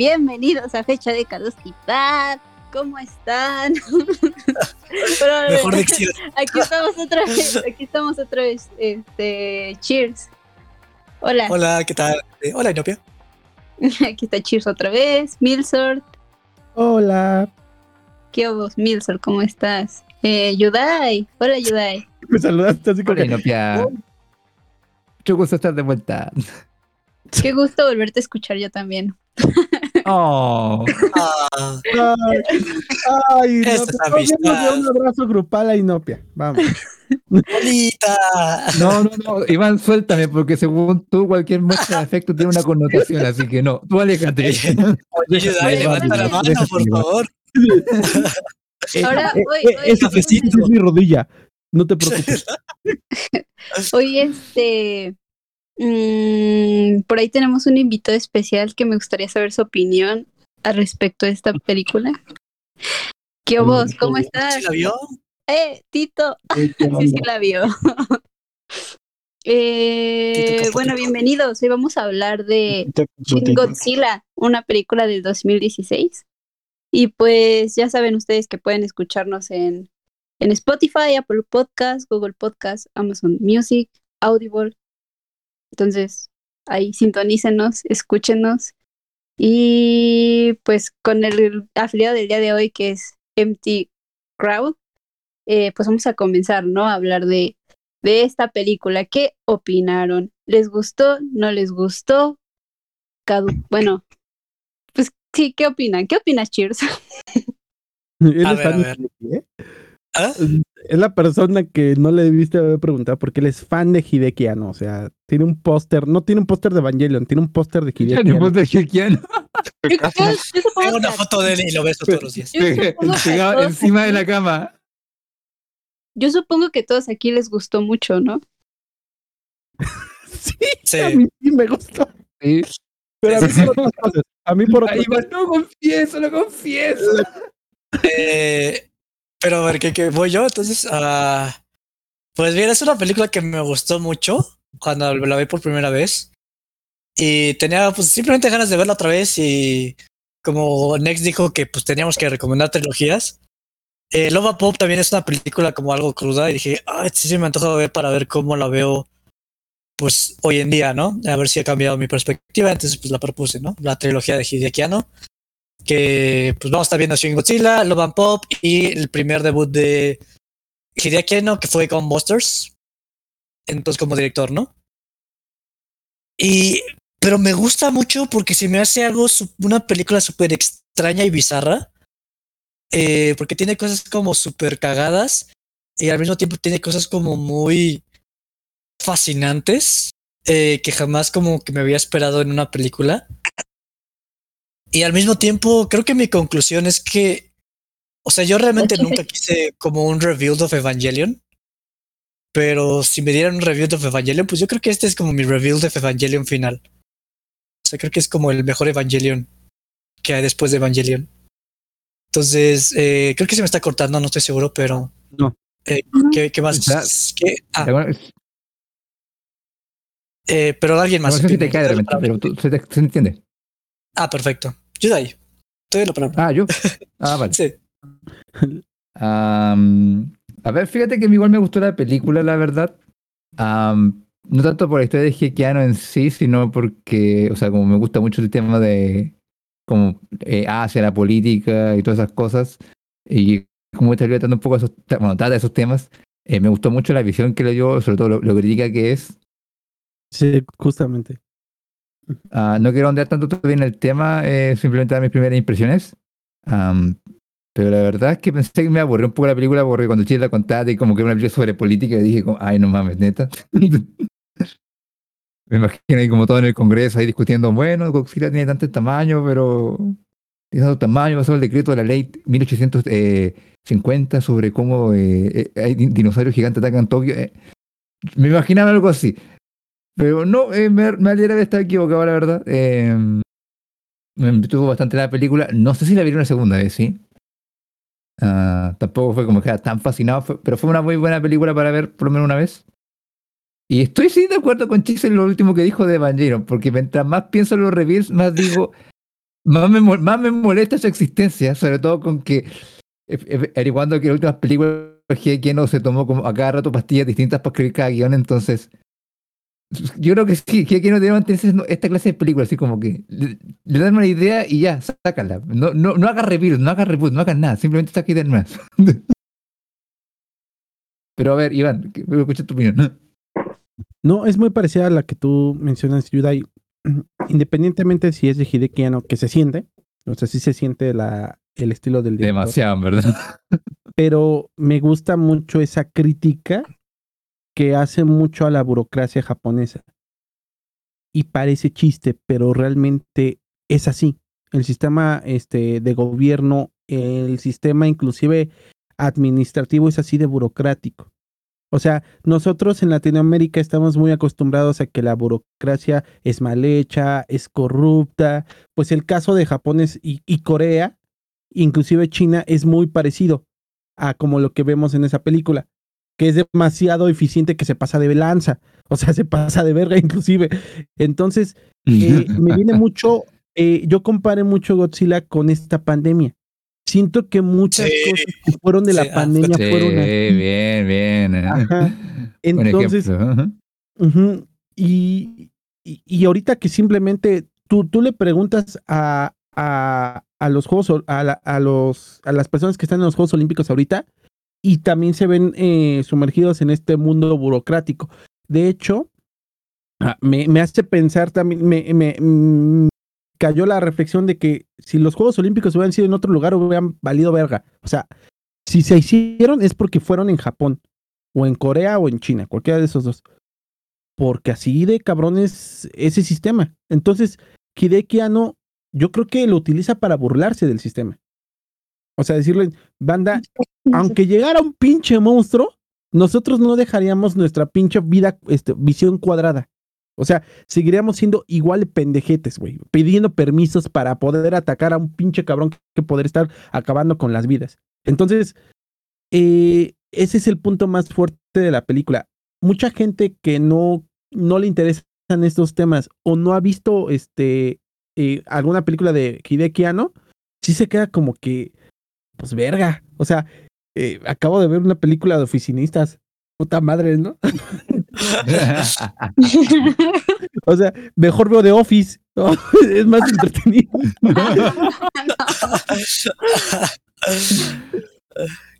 bienvenidos a Fecha de Caducidad. ¿Cómo están? Mejor dicción. Aquí estamos otra vez, aquí estamos otra vez. Este, cheers. Hola. Hola, ¿qué tal? Eh, hola, Inopia. Aquí está Cheers otra vez. Milsort. Hola. ¿Qué vos, Milsort? ¿Cómo estás? Eh, Yudai. Hola, Yudai. Me saludaste así como Hola, que... Inopia. Mucho gusto estar de vuelta. Qué gusto volverte a escuchar yo también. Oh, Ah, Ay, ay no, un abrazo grupal a Inopia. Vamos. bonita. no, no, no, Iván, suéltame, porque según tú, cualquier muestra de afecto tiene una connotación, así que no, tú aléjate. Oye, Yudai, levanta la mano, por favor. Ahora, Eh, hoy, eh, hoy, esa esa es mi rodilla. No te preocupes. hoy este. Mm, por ahí tenemos un invitado especial que me gustaría saber su opinión al respecto de esta película. ¿Qué vos? ¿Cómo estás? ¿Sí la vio? Eh, Tito. Sí, sí la vio. Eh, bueno, bienvenidos. Hoy vamos a hablar de Godzilla, una película del 2016. Y pues ya saben ustedes que pueden escucharnos en, en Spotify, Apple Podcast, Google Podcast, Amazon Music, Audible. Entonces, ahí sintonícenos, escúchenos. Y pues con el afiliado del día de hoy que es Empty Crowd, eh, pues vamos a comenzar, ¿no? A hablar de, de esta película. ¿Qué opinaron? ¿Les gustó? ¿No les gustó? Cadu- bueno, pues sí, ¿qué opinan? ¿Qué opinas, Cheers? A ver, a ver. de ¿eh? ¿Ah? Es la persona que no le debiste haber preguntado porque él es fan de Hideki Anno. O sea, tiene un póster, no tiene un póster de Evangelion, tiene un póster de Hideki Anno. Yo- yo supongo Tengo una foto de él y lo beso todos los días. pegado encima de la cama. Yo supongo que a todos aquí les gustó mucho, ¿no? Sí, Sí. a mí sí me gustó. Sí. Pero a mí por otras cosas. A mí por otras Ay, no confieso, lo confieso. Eh, pero a ver, ¿qué, voy yo? Entonces, ah, pues bien, es una película que me gustó mucho cuando la vi por primera vez. Y tenía pues simplemente ganas de verla otra vez y como Next dijo que pues teníamos que recomendar trilogías. Eh, Pop también es una película como algo cruda y dije, ah, sí, sí me antoja ver para ver cómo la veo pues hoy en día, ¿no? A ver si ha cambiado mi perspectiva, entonces pues la propuse, ¿no? La trilogía de Hideaki Anno que pues vamos a estar viendo Shin Godzilla, Love and Pop y el primer debut de Hideaki Anno que fue con Busters, entonces como director, ¿no? Y pero me gusta mucho porque se me hace algo una película súper extraña y bizarra, eh, porque tiene cosas como súper cagadas y al mismo tiempo tiene cosas como muy fascinantes eh, que jamás como que me había esperado en una película. Y al mismo tiempo, creo que mi conclusión es que, o sea, yo realmente nunca quise como un review of Evangelion. Pero si me dieran un review of Evangelion, pues yo creo que este es como mi review of Evangelion final. O sea, creo que es como el mejor Evangelion que hay después de Evangelion. Entonces, eh, creo que se me está cortando, no estoy seguro, pero. No. Eh, ¿qué, qué más? Está- ¿Qué? Ah, eh, pero alguien No más. sé si te cae de repente, pero tú- se, te- se entiende. Ah, perfecto. Yudai. Te la palabra. Ah, yo. Ah, vale. Sí. A ver, fíjate que igual me gustó la película, la verdad. No tanto por la historia de Jequiano en sí, sino porque, o sea, como me gusta mucho el tema de como eh, hacia la política y todas esas cosas. Y como está tratando un poco esos, bueno, trata esos temas, eh, me gustó mucho la visión que le dio, sobre todo lo, lo crítica que es. Sí, justamente. Ah, no quiero ondear tanto todavía en el tema, eh, simplemente dar mis primeras impresiones. Am, pero la verdad es que pensé que me aburrió un poco la película porque cuando Chile la contaste y como que era una película sobre política y dije como, ay no mames, neta. me imagino ahí como todo en el Congreso ahí discutiendo, bueno, Godzilla tiene tanto tamaño, pero tiene tanto tamaño, pasó el decreto de la ley 1850 sobre cómo eh, eh, hay din- dinosaurios gigantes atacan Tokio. eh. Me imaginaba algo así. Pero no, eh, me, me alegra de estar equivocado, la verdad. Eh, me entretuvo bastante la película. No sé si la vi una segunda vez, sí. Ah, tampoco fue como que era tan fascinado, fue- pero fue una muy buena película para ver por lo menos una vez. Y estoy sí de acuerdo con Chis en lo último que dijo de Evangelion, porque mientras más pienso en los reveals, más digo, más me, más me molesta su existencia, sobre todo con que, averiguando que las últimas películas que no se tomó como a cada rato pastillas distintas para escribir cada guion, entonces yo creo que sí, que no debe mantenerse esta clase de películas, así como que le, dan una idea y ya, sácala. No, no, no haga reviews, no haga reboot, no haga nada, simplemente saca ideas más. Pero a ver, Iván, me escuchar tu opinión. No, es muy parecida a la que tú mencionas, Yudai. Independientemente si es de Hidekiano, que se siente, o sea, sí se siente la, el estilo del director. Demasiado, ¿verdad? Pero me gusta mucho esa crítica que hace mucho a la burocracia japonesa. Y parece chiste, pero realmente es así. El sistema este, de gobierno, el sistema inclusive administrativo es así de burocrático. O sea, nosotros en Latinoamérica estamos muy acostumbrados a que la burocracia es mal hecha, es corrupta. Pues el caso de Japón y, y Corea, inclusive China, es muy parecido a como lo que vemos en esa película que es demasiado eficiente que se pasa de lanza, o sea, se pasa de verga inclusive. Entonces, eh, me viene mucho, eh, yo comparé mucho Godzilla con esta pandemia. Siento que muchas cosas que fueron de la ah, pandemia fueron... Bien, bien. Eh. Entonces, y, y, ahorita que simplemente tú, tú le preguntas a, a, a los Juegos, a, a, los, a las personas que están en los Juegos Olímpicos ahorita, y también se ven eh, sumergidos en este mundo burocrático. De hecho, ah, me, me hace pensar también, me, me mm, cayó la reflexión de que si los Juegos Olímpicos hubieran sido en otro lugar, hubieran valido verga. O sea, si se hicieron es porque fueron en Japón, o en Corea, o en China, cualquiera de esos dos. Porque así de cabrón es ese sistema. Entonces, Hideki Anno, yo creo que lo utiliza para burlarse del sistema. O sea, decirle, banda, aunque llegara un pinche monstruo, nosotros no dejaríamos nuestra pinche vida, este, visión cuadrada. O sea, seguiríamos siendo igual pendejetes, güey, pidiendo permisos para poder atacar a un pinche cabrón que poder estar acabando con las vidas. Entonces, eh, ese es el punto más fuerte de la película. Mucha gente que no, no le interesan estos temas o no ha visto este, eh, alguna película de Hideki Anno, sí se queda como que pues verga. O sea, eh, acabo de ver una película de oficinistas. Puta madre, ¿no? o sea, mejor veo The Office. Es más entretenido.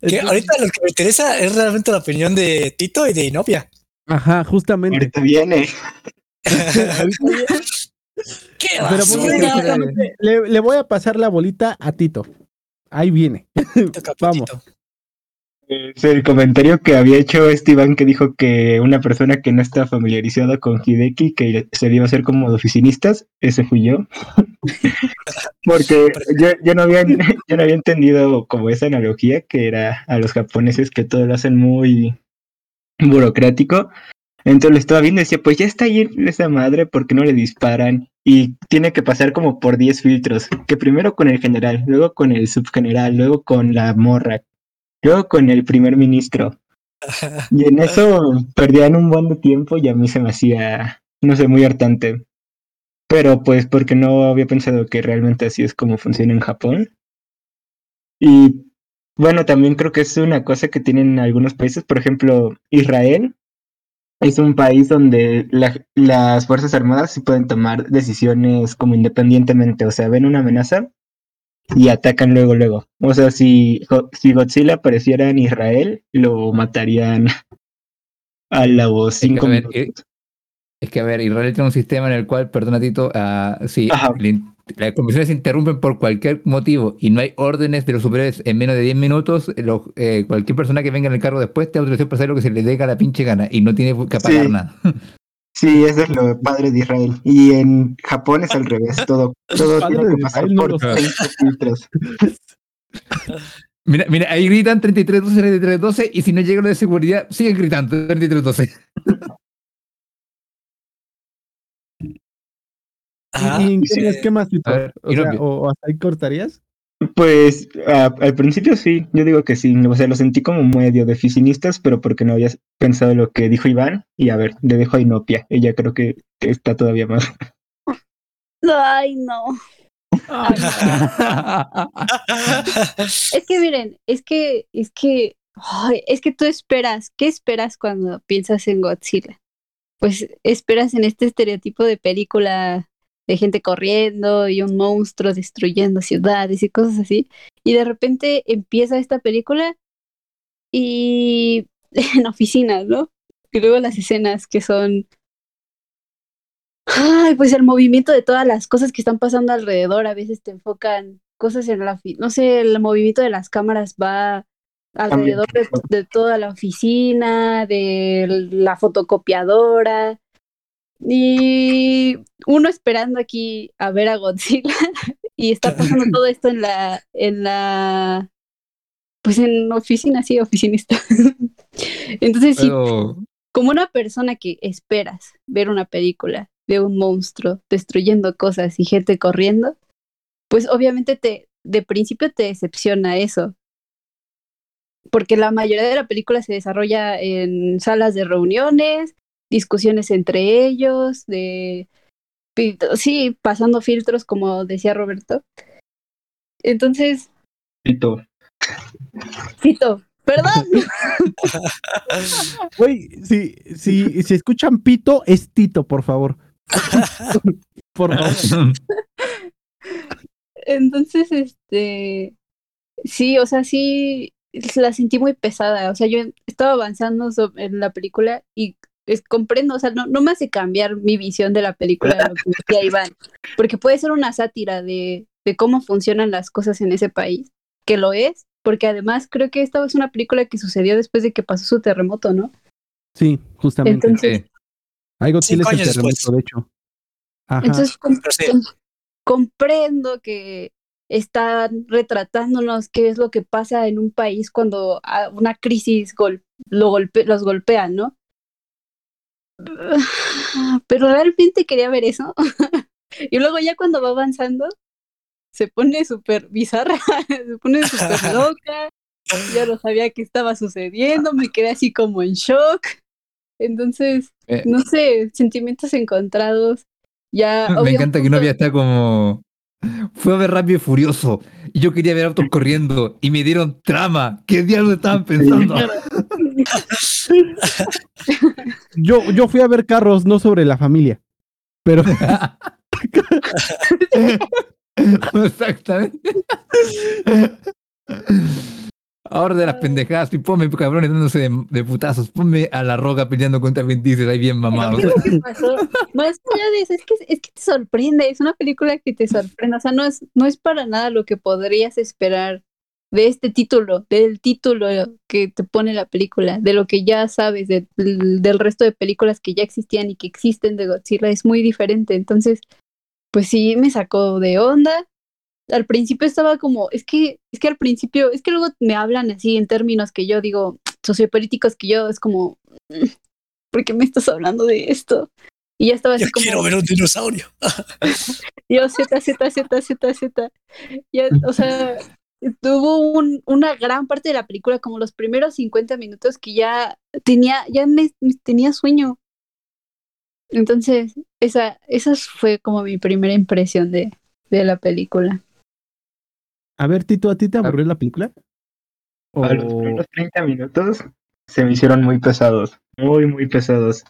que ahorita lo que me interesa es realmente la opinión de Tito y de Inopia. Ajá, justamente. Ahorita viene. ¿Qué Pero le, le, voy a pasar la bolita a Tito. Ahí viene. Vamos. Es el comentario que había hecho Esteban que dijo que una persona que no está familiarizada con Hideki, que se iba a hacer como de oficinistas, ese fui yo. Porque yo, no había, yo no había entendido como esa analogía que era a los japoneses que todo lo hacen muy burocrático. Entonces lo estaba viendo y decía, pues ya está ahí esa madre, ¿por qué no le disparan? Y tiene que pasar como por 10 filtros, que primero con el general, luego con el subgeneral, luego con la morra, luego con el primer ministro. Y en eso perdían un buen de tiempo y a mí se me hacía, no sé, muy hartante. Pero pues porque no había pensado que realmente así es como funciona en Japón. Y bueno, también creo que es una cosa que tienen algunos países, por ejemplo, Israel es un país donde las Fuerzas Armadas sí pueden tomar decisiones como independientemente, o sea, ven una amenaza y atacan luego, luego. O sea, si, si Godzilla apareciera en Israel, lo matarían a los cinco minutos. Es que, a ver, Israel tiene un sistema en el cual, perdona Tito, uh, si las conversaciones se interrumpen por cualquier motivo y no hay órdenes de los superiores en menos de 10 minutos, eh, cualquier persona que venga en el cargo después te autorización para hacer lo que se le dé a la pinche gana y no tiene que pagar nada. Sí, eso es lo padre de Israel. Y en Japón es al revés, todo, todo tiene que pasar por filtros. Mira, mira, ahí gritan 3312, 3312 y si no llega lo de seguridad, siguen gritando 3312. ¿Y, qué más, o, hasta ahí cortarías? Pues al principio sí, yo digo que sí, o sea, lo sentí como medio de oficinistas, pero porque no había pensado lo que dijo Iván, y a ver, le dejo a Inopia, ella creo que, está todavía más. Ay, no. Es que miren, es que, es que, ay, es que tú esperas, ¿qué esperas cuando piensas en Godzilla? Pues esperas en este estereotipo de película de gente corriendo y un monstruo destruyendo ciudades y cosas así. Y de repente empieza esta película y en oficinas, ¿no? Y luego las escenas que son Ay, pues el movimiento de todas las cosas que están pasando alrededor, a veces te enfocan cosas en la, no sé, el movimiento de las cámaras va alrededor de, de toda la oficina, de la fotocopiadora, y uno esperando aquí a ver a Godzilla y está pasando todo esto en la, en la, pues en oficina, sí, oficinista. Entonces, sí, como una persona que esperas ver una película de un monstruo destruyendo cosas y gente corriendo, pues obviamente te, de principio te decepciona eso. Porque la mayoría de la película se desarrolla en salas de reuniones, discusiones entre ellos, de sí, pasando filtros, como decía Roberto. Entonces, Pito. Cito, perdón. Güey, si, si, si escuchan pito, es Tito, por favor. por favor. Entonces, este, sí, o sea, sí, la sentí muy pesada. O sea, yo estaba avanzando en la película y es, comprendo, o sea, no, no me hace cambiar mi visión de la película de lo que decía Iván, porque puede ser una sátira de, de cómo funcionan las cosas en ese país, que lo es, porque además creo que esta es una película que sucedió después de que pasó su terremoto, ¿no? Sí, justamente. Entonces, sí. Hay Godzilla Cinco es el años terremoto, después. de hecho. Ajá. entonces sí. comprendo que están retratándonos qué es lo que pasa en un país cuando a- una crisis gol- lo golpe- los golpea, ¿no? Pero realmente quería ver eso. y luego ya cuando va avanzando, se pone súper bizarra, se pone súper loca. Ya no sabía qué estaba sucediendo, me quedé así como en shock. Entonces, Eh, no sé, sentimientos encontrados. Ya, Me encanta que punto- novia está como. Fue a ver rápido y furioso. Y yo quería ver autos corriendo. Y me dieron trama. ¿Qué diablos estaban pensando? Yo, yo fui a ver carros, no sobre la familia. Pero Exactamente. Ahora de las pendejadas, y ponme cabrones dándose de, de putazos, ponme a la roca peleando contra Vin Diesel ahí bien mamado. Pero ¿qué pasó? Más allá de eso, es que, es que te sorprende, es una película que te sorprende, o sea, no es, no es para nada lo que podrías esperar de este título, del título que te pone la película, de lo que ya sabes, de- del, del resto de películas que ya existían y que existen de Godzilla, es muy diferente, entonces, pues sí, me sacó de onda. Al principio estaba como, es que, es que al principio, es que luego me hablan así en términos que yo digo, sociopolíticos que yo, es como, "Mm, ¿por qué me estás hablando de esto? Y ya estaba así Yo como, quiero ver un dinosaurio. yo Z, Z, Z, Z, Z. Ya, o sea, tuvo un, una gran parte de la película, como los primeros 50 minutos, que ya tenía, ya me, me tenía sueño. Entonces, esa, esa fue como mi primera impresión de, de la película. A ver, Tito, ¿a ti te aburrió la película? O- A los primeros 30 minutos se me hicieron muy pesados, muy, muy pesados.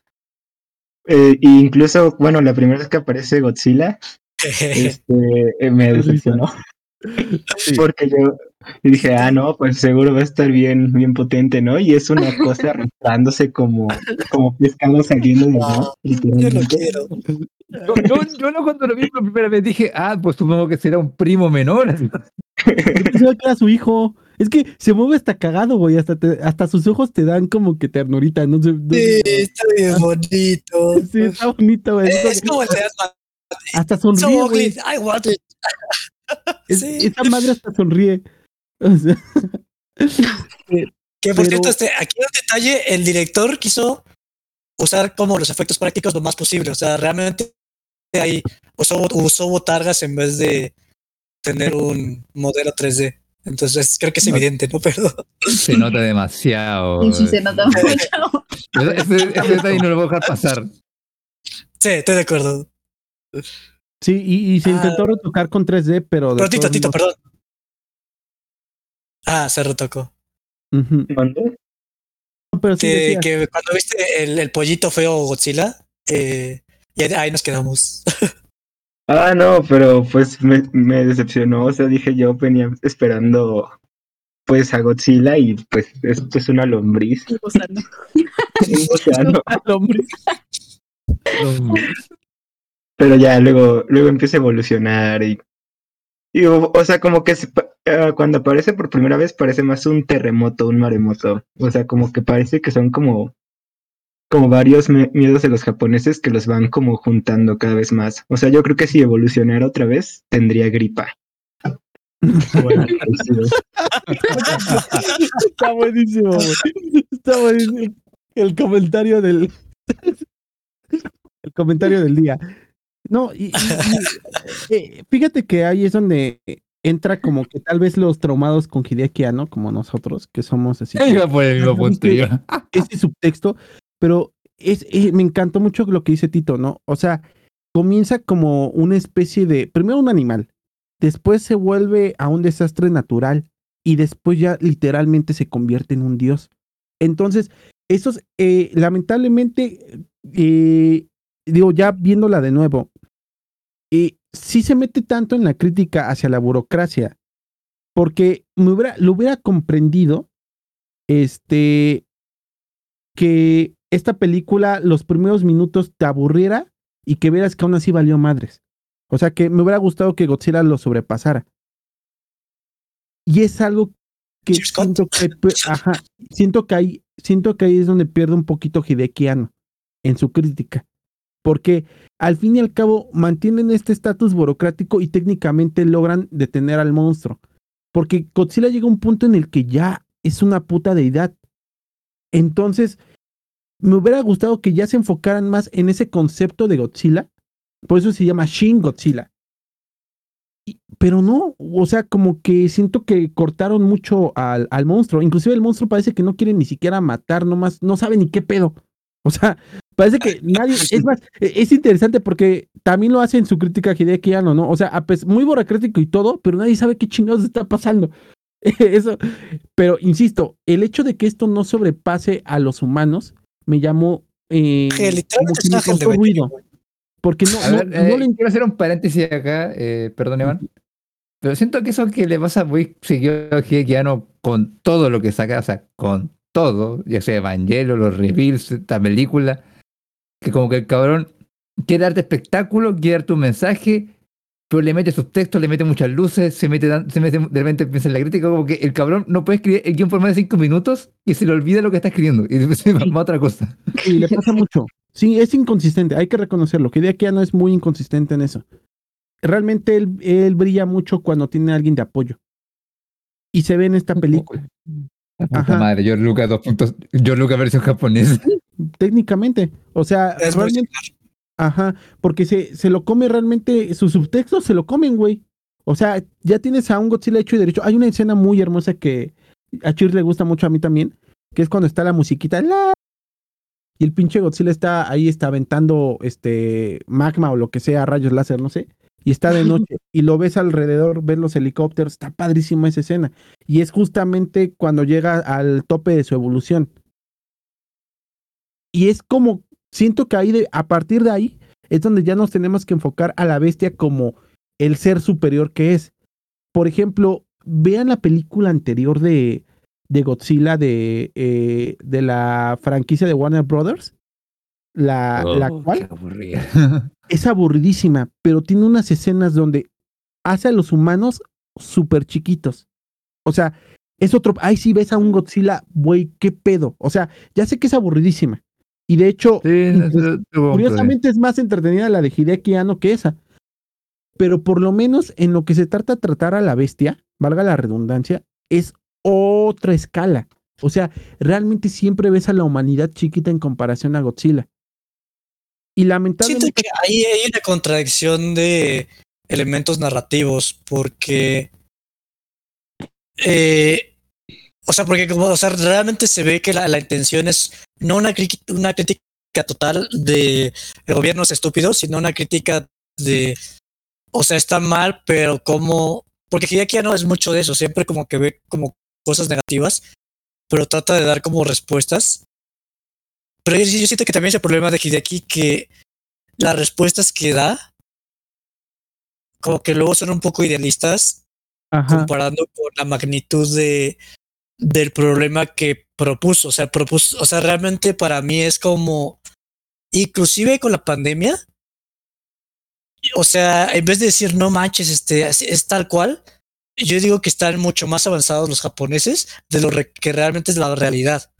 Eh, e incluso, bueno, la primera vez que aparece Godzilla, este, eh, me decepcionó. Sí. Porque yo dije, ah, no, pues seguro va a estar bien, bien potente, ¿no? Y es una cosa arrastrándose como, como pescado saliendo de mar, Yo literalmente. quiero. Yo, yo, yo no cuando lo vi por primera vez dije, ah, pues supongo que será un primo menor. Pensaba que era su hijo. Es que se mueve hasta cagado, güey. Hasta, te- hasta sus ojos te dan como que ternurita. No sé. no Sí, está bien bonito. Sí, está bonito, güey. Es como el de Ant-Man. Hasta So sonríe, ugly, güey. I want it. Es- Sí. Esa madre hasta sonríe. O sea, Que por Pero- cierto, este, aquí un detalle, el director quiso usar como los efectos prácticos lo más posible. O sea, realmente ahí usó, usó botargas en vez de tener un modelo 3D. Entonces creo que es No. evidente, ¿no? Pero Se nota demasiado. Sí se nota mucho. Ese, ese detalle no lo voy a dejar pasar. sí, estoy de acuerdo. Sí, y, y se Ah. intentó retocar con 3D, pero. Pero Tito, Tito, modos- perdón. Ah, se retocó. Sí Que, cuando viste el, el pollito feo Godzilla, eh, y ahí- nos quedamos. Ah, no, pero pues me, me decepcionó. O sea, dije yo venía esperando pues a Godzilla y pues esto es una lombriz. Gusano. un océano. Al hombre. Pero ya luego, luego empieza a evolucionar y, y o, sea, como que ah, cuando aparece por primera vez parece más un terremoto, un maremoto. O sea, como que parece que son como, como varios miedos de los japoneses que los van como juntando cada vez más. O sea, yo creo que si evolucionara otra vez, tendría gripa. Bueno. Está buenísimo. Está buenísimo. El comentario del. El comentario del día. No, y, y- y, eh, fíjate que ahí es donde entra como que tal vez los traumados con Hideaki Anno, como nosotros, que somos así. que- punto yo. ese subtexto, pero es, eh, me encantó mucho lo que dice Tito, ¿no? O sea, comienza como una especie de, primero un animal, después se vuelve a un desastre natural y después ya literalmente se convierte en un dios. Entonces, esos, eh, lamentablemente, eh, digo, ya viéndola de nuevo, eh, sí se mete tanto en la crítica hacia la burocracia, porque me hubiera, lo hubiera comprendido, este, que esta película, los primeros minutos te aburriera y que vieras que aún así valió madres. O sea, que me hubiera gustado que Godzilla lo sobrepasara. Y es algo que siento que, ajá, siento que ahí, siento que ahí es donde pierde un poquito Hideki Anno en su crítica. Porque al fin y al cabo mantienen este estatus burocrático y técnicamente logran detener al monstruo. Porque Godzilla llega a un punto en el que ya es una puta deidad. Entonces, me hubiera gustado que ya se enfocaran más en ese concepto de Godzilla. Por eso se llama Shin Godzilla. Pero no, o sea, como que siento que cortaron mucho al, al monstruo. Inclusive el monstruo parece que no quiere ni siquiera matar, nomás, no sabe ni qué pedo. O sea, parece que nadie. Es más, e- es interesante porque también lo hace en su crítica a Hideki Anno, ¿no? O sea, a pes- muy burocrático y todo, pero nadie sabe qué chingados está pasando. Eso. Pero insisto, el hecho de que esto no sobrepase a los humanos me llamó. Eh, como que me ruido. Porque no, A no, ver, no eh, le quiero hacer un paréntesis acá, eh, perdón, Iván. Pero siento que eso que le pasa muy seguido a Hideki Anno con todo lo que saca, o sea, con todo, ya sea Evangelion, los reveals, esta película, que como que el cabrón quiere darte espectáculo, quiere darte un mensaje, pero le mete subtextos, le mete muchas luces, se mete, se mete de repente piensa en la crítica, como que el cabrón no puede escribir el guion por más de cinco minutos y se le olvida lo que está escribiendo y se va a otra cosa. Sí, le pasa mucho. Sí, es inconsistente, hay que reconocerlo. Que Hideki Anno es muy inconsistente en eso. Realmente él, él brilla mucho cuando tiene a alguien de apoyo. Y se ve en esta película. Ajá. madre, George Lucas dos puntos, George Lucas versión japonesa. Técnicamente. O sea, Es realmente. Ajá, porque se, se lo come realmente, sus subtextos se lo comen, güey. O sea, ya tienes a un Godzilla hecho y derecho. Hay una escena muy hermosa que a Chir le gusta mucho a mí también, que es cuando está la musiquita, la... y el pinche Godzilla está ahí, está aventando este magma o lo que sea, rayos láser, no sé, y está de noche, y lo ves alrededor, ves los helicópteros, está padrísima esa escena. Y es justamente cuando llega al tope de su evolución. Y es como, siento que ahí de, a partir de ahí es donde ya nos tenemos que enfocar a la bestia como el ser superior que es. Por ejemplo, vean la película anterior de, de Godzilla de, eh, de la franquicia de Warner Brothers. La, la Oh, cual qué aburrida. es aburridísima, pero tiene unas escenas donde hace a los humanos súper chiquitos. O sea, es otro. Ahí sí ves a un Godzilla, güey, qué pedo. O sea, ya sé que es aburridísima. Y de hecho, Sí, no, Curiosamente es más entretenida la de Hideaki Anno que esa. Pero por lo menos en lo que se trata de tratar a la bestia, valga la redundancia, es otra escala. O sea, realmente siempre ves a la humanidad chiquita en comparación a Godzilla. Y Siento lamentablemente, que ahí hay una contradicción de elementos narrativos, porque. eh, o sea, porque como, o sea, realmente se ve que la, la intención es no una, una crítica total de gobiernos estúpidos, sino una crítica de o sea, está mal, pero como, porque Hideaki ya no es mucho de eso, siempre como que ve como cosas negativas, pero trata de dar como respuestas. Pero yo, yo siento que también es el problema de Hideaki que las respuestas que da, como que luego son un poco idealistas, Ajá. comparando con la magnitud de del problema que propuso. O sea, propuso, o sea, realmente para mí es como, inclusive con la pandemia, o sea, en vez de decir no manches, este es, tal cual, yo digo que están mucho más avanzados los japoneses de lo que realmente es la realidad.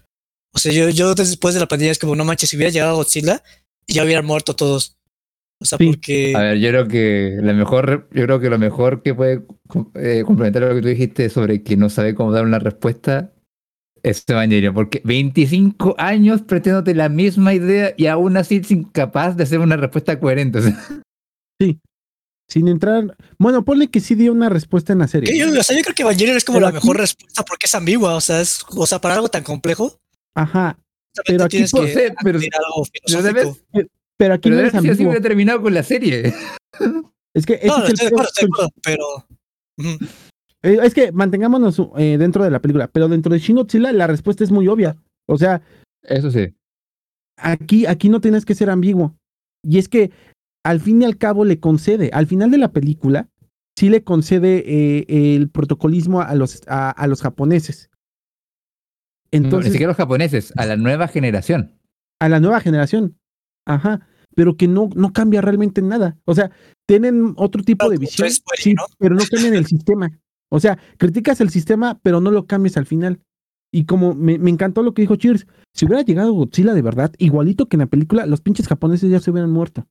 O sea, yo, yo después de la pandemia es como no manches, si hubiera llegado Godzilla, ya hubieran muerto todos. O sea, Sí. porque A ver, yo creo que lo mejor, yo creo que lo mejor que puede eh, complementar lo que tú dijiste sobre que no sabe cómo dar una respuesta es Evangelion, porque 25 años pretendiéndote la misma idea y aún así es incapaz de hacer una respuesta coherente. o sea, Sin entrar. Bueno, ponle que sí dio una respuesta en la serie. yo, o sea, yo creo que Evangelion es como Pero la aquí- mejor respuesta porque es ambigua. O sea, es, o sea, para algo tan complejo, Ajá. Pero aquí tienes por- que sé, pero-. Pero aquí pero no de es haber sido así ambiguo. hubiera terminado con la serie. Es que ese No, es el estoy de acuerdo, estoy de con- acuerdo, pero. Eh, Es que mantengámonos eh, dentro de la película, pero dentro de Shin Godzilla la respuesta es muy obvia. O sea, Eso sí. aquí, aquí no tienes que ser ambiguo. Y es que al fin y al cabo le concede, al final de la película, sí le concede eh, el protocolismo a los, a, a los japoneses. No, ni Entonces, siquiera los japoneses, a la nueva generación. a la nueva generación. Ajá. Pero que no, no cambia realmente nada. O sea, tienen otro tipo de visión, sí, ¿no? pero no cambian el sistema. O sea, criticas el sistema, pero no lo cambias al final. Y como me, me encantó lo que dijo Cheers, si hubiera llegado Godzilla de verdad, igualito que en la película, los pinches japoneses ya se hubieran muerto.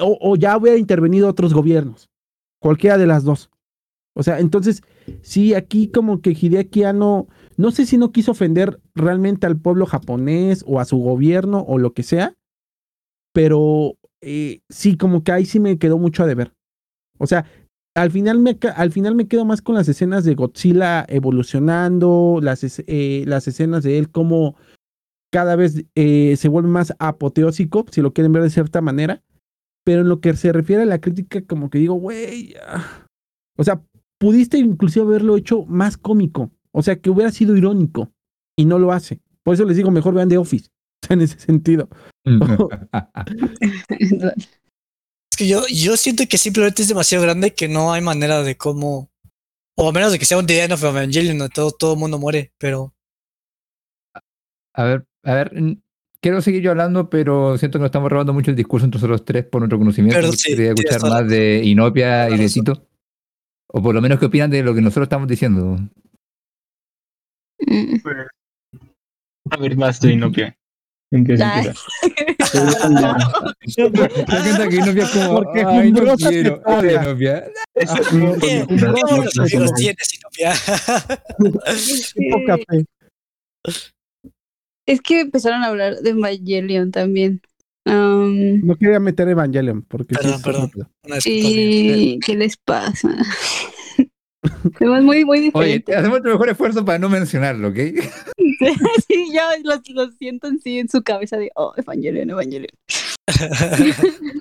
O, o ya hubiera intervenido otros gobiernos. Cualquiera de las dos. O sea, entonces, sí, aquí como que Hideaki Anno, no sé si no quiso ofender realmente al pueblo japonés o a su gobierno o lo que sea, pero eh, sí, como que ahí sí me quedó mucho a deber. O sea, al final me, al final me quedo más con las escenas de Godzilla evolucionando, las, eh, las escenas de él como cada vez eh, se vuelve más apoteósico, si lo quieren ver de cierta manera. Pero en lo que se refiere a la crítica, como que digo, güey, ah". o sea, pudiste inclusive haberlo hecho más cómico, o sea, que hubiera sido irónico y no lo hace. Por eso les digo, mejor vean The Office, en ese sentido. Es que yo, yo siento que simplemente es demasiado grande que no hay manera de cómo. O a menos de que sea un The End of Evangelion donde todo, todo el mundo muere, pero. A ver, a ver, quiero seguir yo hablando, pero siento que nos estamos robando mucho el discurso entre nosotros tres por nuestro conocimiento. Sí, quería escuchar más de Inopia y de razón. Tito. O por lo menos qué opinan de lo que nosotros estamos diciendo. A ver, más de Inopia. ¿En qué sentido? Que Inopia es como, Porque ay, no quiero, se paga". oye, Inopia. Eso es Ah, un- no, ¿Qué, no, qué no, buenos no, amigos no. tienes, Sinopia? Poca fe. Es que empezaron a hablar de Evangelion también. Am, No quería meter Evangelion porque sí Perdón, es perdón. mía. y ¿qué les pasa? Además, muy, muy Oye, hacemos nuestro mejor esfuerzo para no mencionarlo, ¿ok? sí, ya lo, lo siento así en su cabeza de, oh, Evangelion, Evangelion.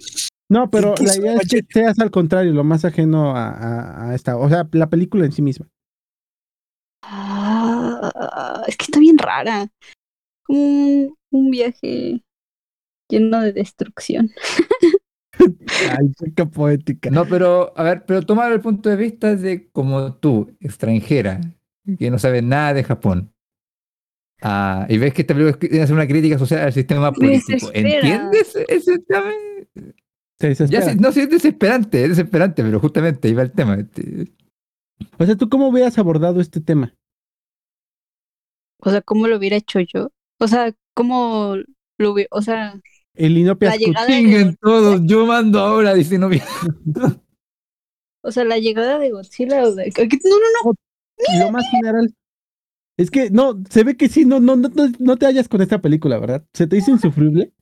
No, pero la idea es que seas al contrario, lo más ajeno a, a- a esta, o sea, la película en sí misma. Ah, es que está bien rara. Como un, un viaje lleno de destrucción. Ay, qué poética. No, pero, a ver, pero tomar el punto de vista de como tú, extranjera, que no sabes nada de Japón. Ah, y ves que esta película tiene que hacer una crítica social al sistema político. ¿Entiendes? ese tema? Ya no sé, es desesperante, es desesperante, pero justamente ahí va el tema. Este, O sea, ¿tú cómo hubieras abordado este tema? O sea, ¿cómo lo hubiera hecho yo? O sea, ¿cómo lo hubiera, o sea, El Inopia Chinguen todos, yo mando ahora, dice no o sea, la llegada de Godzilla o de... No, no, no, Lo más general. Es que no, se ve que sí, no, no, no, no, no te hallas con esta película, ¿verdad? ¿Se te hizo insufrible?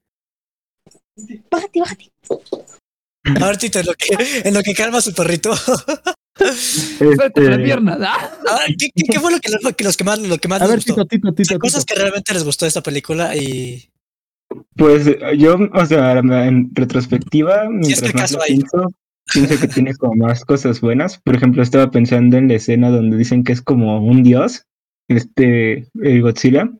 bájate, bájate. A ver, Tito, en lo que, en lo que calma su perrito. Suelta la Este, pierna. ¡ah! ¿qué, qué, qué fue lo que, lo que los que más, lo que más A les ver, gustó? Tito, Tito, O Tito, sea, cosas que realmente les gustó de esta película y. Pues yo, o sea, en retrospectiva, mientras que más lo pienso, pienso que tiene como más cosas buenas. Por ejemplo, estaba pensando en la escena donde dicen que es como un dios, este el Godzilla.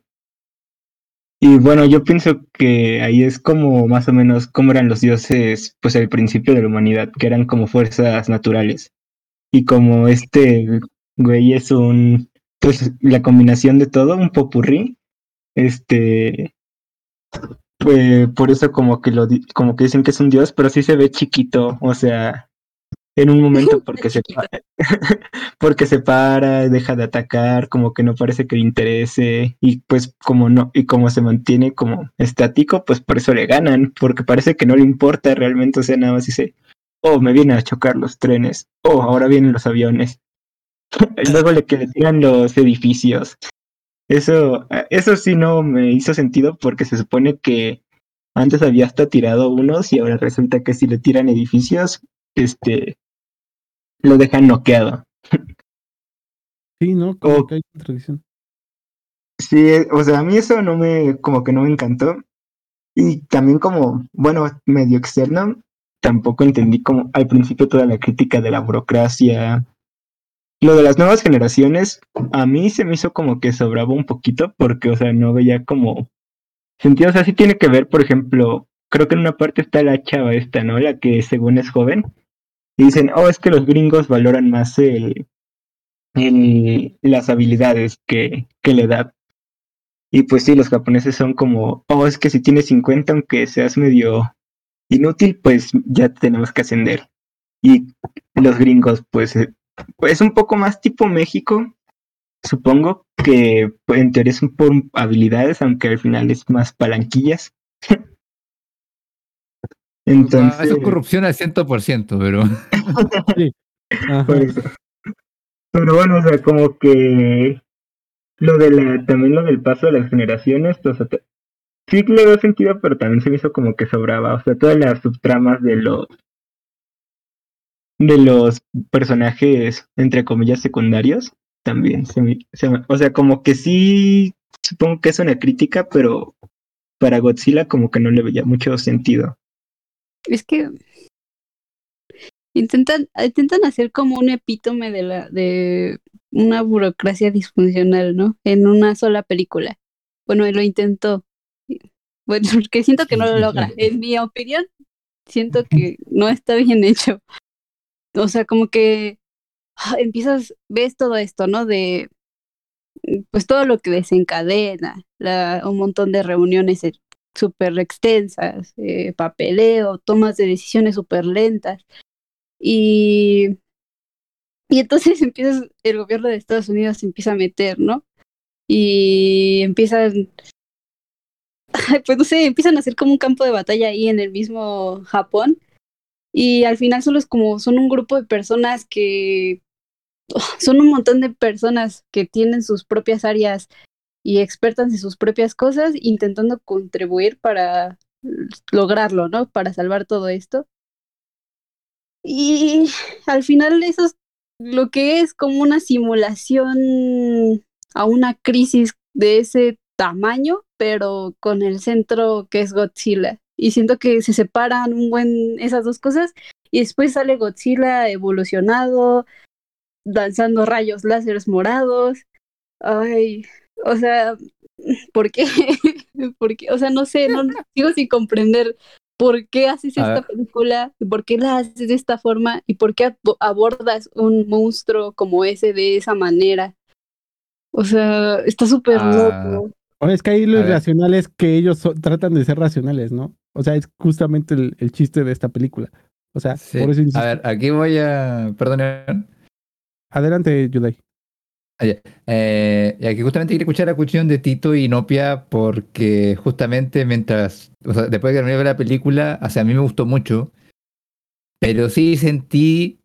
Y bueno, yo pienso que ahí es como más o menos cómo eran los dioses, pues al principio de la humanidad, que eran como fuerzas naturales. Y como este güey es un, pues la combinación de todo, un popurrí, este, pues por eso como que lo, como que dicen que es un dios, pero sí se ve chiquito, o sea, en un momento porque se porque se para, deja de atacar, como que no parece que le interese y pues como no y como se mantiene como estático, pues por eso le ganan, porque parece que no le importa realmente, o sea, nada más dice, "Oh, me vienen a chocar los trenes. Oh, ahora vienen los aviones." luego le que le tiran los edificios. Eso eso sí no me hizo sentido porque se supone que antes había hasta tirado unos y ahora resulta que si le tiran edificios, este lo dejan noqueado. Sí, ¿no? Como que hay contradicción. Sí, o sea, a mí eso no me, como que no me encantó. Y también como, bueno, medio externo, tampoco entendí como al principio toda la crítica de la burocracia. Lo de las nuevas generaciones, a mí se me hizo como que sobraba un poquito porque, o sea, no veía como sentido. O sea, sí tiene que ver, por ejemplo, creo que en una parte está la chava esta, ¿no? La que según es joven y dicen, oh, es que los gringos valoran más el, el, las habilidades que, que la edad. Y pues sí, los japoneses son como, oh, es que si tienes 50, aunque seas medio inútil, pues ya tenemos que ascender. Y los gringos, pues, eh, pues es un poco más tipo México, supongo, que pues, en teoría son por habilidades, aunque al final es más palanquillas. Entonces... eso es corrupción al 100%, pero... sí. Pero bueno, o sea, como que lo de la, también lo del paso de las generaciones, o sea, sí le dio sentido, pero también se me hizo como que sobraba, o sea, todas las subtramas de los de los personajes entre comillas secundarios también se me, se me, o sea, como que sí supongo que es una crítica, pero para Godzilla como que no le veía mucho sentido. Es que intentan, intentan hacer como un epítome de la, de una burocracia disfuncional, ¿no? En una sola película. Bueno, lo intentó. Bueno, porque siento que no lo logra. En mi opinión, siento que no está bien hecho. O sea, como que ah, empiezas, ves todo esto, ¿no? De pues todo lo que desencadena, la, un montón de reuniones súper extensas, eh, papeleo, tomas de decisiones súper lentas. Y, y entonces empiezas, el gobierno de Estados Unidos empieza a meter, ¿no? Y empiezan, pues no sé, empiezan a hacer como un campo de batalla ahí en el mismo Japón. Y al final solo es como, son un grupo de personas que, son un montón de personas que tienen sus propias áreas y expertas en sus propias cosas, intentando contribuir para lograrlo, ¿no? Para salvar todo esto. Y al final eso es lo que es como una simulación a una crisis de ese tamaño, pero con el centro que es Godzilla. Y siento que se separan un buen esas dos cosas y después sale Godzilla evolucionado, danzando rayos láseres morados. Ay, o sea, ¿por qué? Porque, o sea, no sé, no sigo sin comprender por qué haces esta película, por qué la haces de esta forma y por qué abordas un monstruo como ese de esa manera. O sea, está súper ah. loco. O es que ahí lo irracional es que ellos tratan de ser racionales, ¿no? O sea, es justamente el, el chiste de esta película. O sea, por eso A ver, aquí voy a. Perdón. Adelante, Yudai. Eh, y aquí justamente quiero escuchar la cuestión de Tito y Nopia porque justamente mientras, o sea, después de que terminé la película, o sea, a mí me gustó mucho, pero sí sentí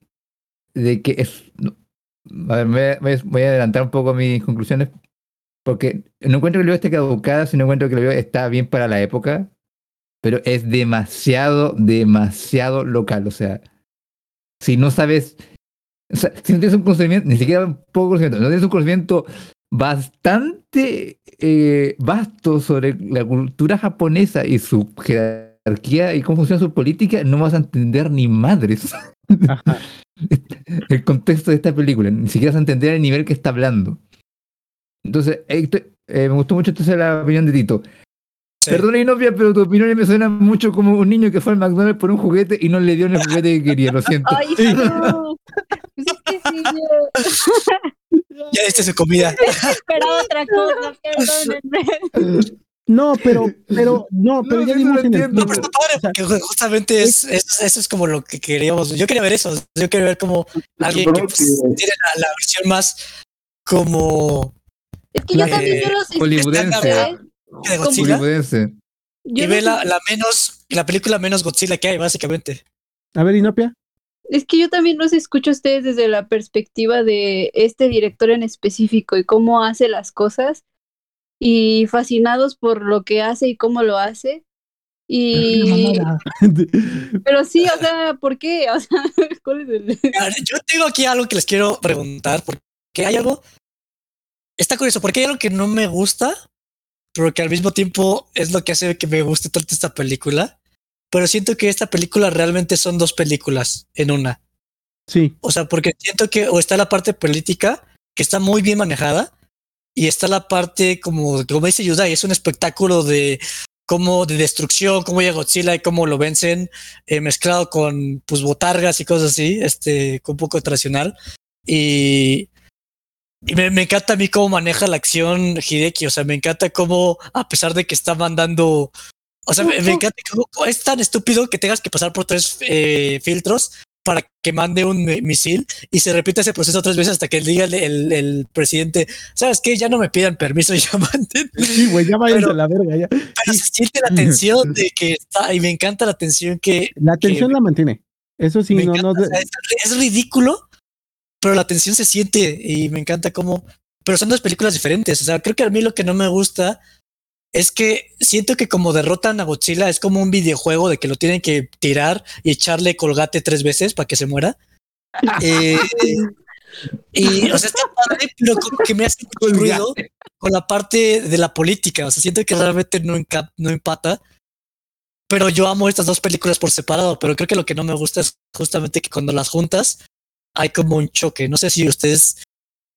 de que es... A ver, voy a, adelantar un poco mis conclusiones porque no encuentro que el video esté caducado, sino encuentro que el video está bien para la época, pero es demasiado, demasiado local, o sea, si no sabes o sea, si no tienes un conocimiento, ni siquiera un poco conocimiento, no tienes un conocimiento bastante eh, vasto sobre la cultura japonesa y su jerarquía y cómo funciona su política, no vas a entender ni madres. Ajá. el contexto de esta película. Ni siquiera se entender el nivel que está hablando. Entonces, eh, me gustó mucho entonces la opinión de Tito. Sí. Perdona, Inopia, pero tu opinión me suena mucho como un niño que fue al McDonald's por un juguete y no le dio el juguete que quería, lo siento. Ay, no. Pues Ya diste su comida. esperaba otra cosa, perdónenme. No, pero, pero, no, pero No, ya dimos en el. No, pero sea, porque ju- justamente es, es- eso es como lo que queríamos. Yo quería ver eso. Yo quería ver como alguien que pues, tiene la, la versión más como Es que yo La- también eh, yo los hollywoodense. De Godzilla y ve la, la menos, la película menos Godzilla que hay, básicamente. A ver, Inopia. Es que yo también los escucho a ustedes desde la perspectiva de este director en específico y cómo hace las cosas y fascinados por lo que hace y cómo lo hace. Y pero sí, o sea, ¿por qué? O sea, ¿cuál es el Yo tengo aquí algo que les quiero preguntar, porque hay algo. Está curioso, porque hay algo que no me gusta, pero que al mismo tiempo es lo que hace que me guste tanto esta película. Pero siento que esta película realmente son dos películas en una. Sí, O sea, porque siento que o está la parte política, que está muy bien manejada, y está la parte como, como dice Yudai, es un espectáculo de cómo de destrucción, cómo llega Godzilla y cómo lo vencen, eh, mezclado con pues botargas y cosas así, este, con un poco tradicional. Y, y me, me encanta a mí cómo maneja la acción Hideki, o sea, me encanta cómo, a pesar de que está mandando, o sea, me, me encanta cómo es tan estúpido que tengas que pasar por tres eh, filtros para que mande un mi- misil y se repite ese proceso tres veces hasta que diga el, el, el presidente, ¿sabes qué? Ya no me pidan permiso, ya manden. sí, güey, ya Pero- a la verga. Ya. Pero se siente la tensión de que está, y me encanta la tensión que La atención la mantiene. Eso sí, no, encanta, no. o sea, es, es ridículo, pero la tensión se siente y me encanta cómo. Pero son dos películas diferentes. O sea, creo que a mí lo que no me gusta es que siento que como derrotan a Godzilla es como un videojuego de que lo tienen que tirar y echarle colgate tres veces para que se muera. Eh, y, o sea, está padre, pero como que me hace mucho ruido con la parte de la política. O sea, siento que realmente no, no empata. Pero yo amo estas dos películas por separado, pero creo que lo que no me gusta es justamente que cuando las juntas hay como un choque. No sé si ustedes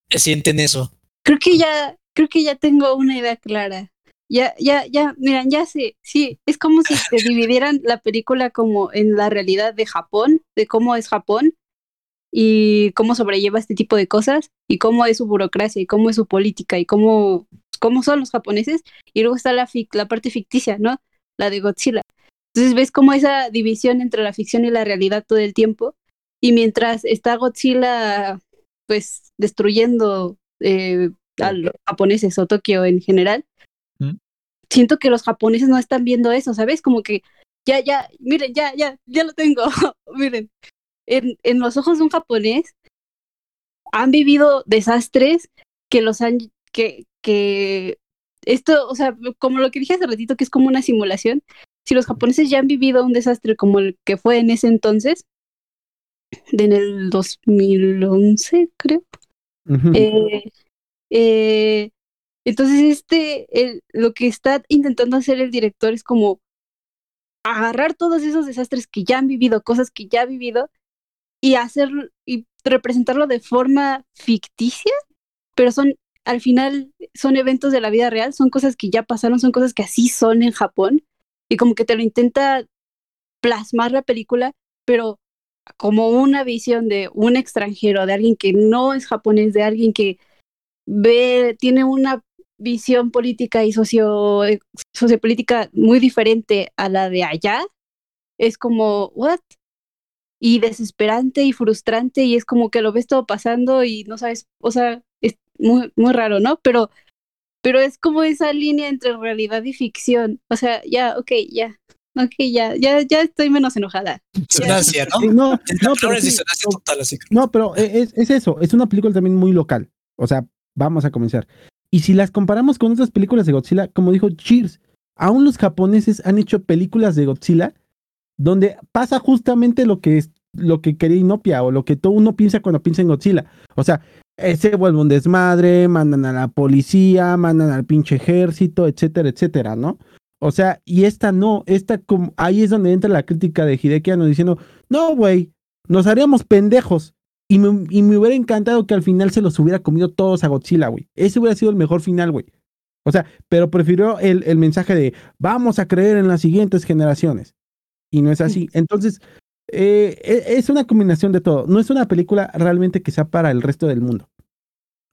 eh, sienten eso. Creo que ya, creo que ya tengo una idea clara. Ya, ya, ya, miran, ya sé, sí, es como si te dividieran la película como en la realidad de Japón, de cómo es Japón y cómo sobrelleva este tipo de cosas y cómo es su burocracia y cómo es su política y cómo, cómo son los japoneses y luego está la, fic- la parte ficticia, ¿no? La de Godzilla. Entonces ves como esa división entre la ficción y la realidad todo el tiempo y mientras está Godzilla pues destruyendo eh, a los japoneses o Tokio en general, ¿Mm? siento que los japoneses no están viendo eso, ¿sabes? Como que ya, ya, miren, ya, ya, ya lo tengo, miren, en, en los ojos de un japonés han vivido desastres que los han, que, que esto, o sea, como lo que dije hace ratito, que es como una simulación, si los japoneses ya han vivido un desastre como el que fue en ese entonces, en el 2011, creo, eh, eh, entonces, este, el- lo que está intentando hacer el director es como agarrar todos esos desastres que ya han vivido, cosas que ya ha vivido, y hacer y representarlo de forma ficticia, pero son, al final, son eventos de la vida real, son cosas que ya pasaron, son cosas que así son en Japón, y como que te lo intenta plasmar la película, pero como una visión de un extranjero, de alguien que no es japonés, de alguien que ve, tiene una visión política y socio, eh, sociopolítica muy diferente a la de allá, es como, ¿what? Y desesperante y frustrante, y es como que lo ves todo pasando y no sabes, o sea, es muy, muy raro, ¿no? Pero, pero es como esa línea entre realidad y ficción. O sea, ya, ok, ya. Ok, ya, ya, ya estoy menos enojada. Disonancia, ¿no? No, pero palabra es sí, disonancia no, total, así. No, pero e- es, es eso, es una película también muy local. O sea, vamos a comenzar. Y si las comparamos con otras películas de Godzilla, como dijo Cheers, aún los japoneses han hecho películas de Godzilla donde pasa justamente lo que es lo que quería Inopia o lo que todo uno piensa cuando piensa en Godzilla. O sea, eh, se vuelve un desmadre, mandan a la policía, mandan al pinche ejército, etcétera, etcétera, ¿no? O sea, y esta no, esta como ahí es donde entra la crítica de Hideki Anno diciendo, no, güey, Nos haríamos pendejos. Y me, y me hubiera encantado que al final se los hubiera comido todos a Godzilla, güey. Ese hubiera sido el mejor final, güey. O sea, pero prefirió el, el mensaje de vamos a creer en las siguientes generaciones. Y no es así. Entonces, eh, e- es una combinación de todo. No es una película realmente que sea para el resto del mundo.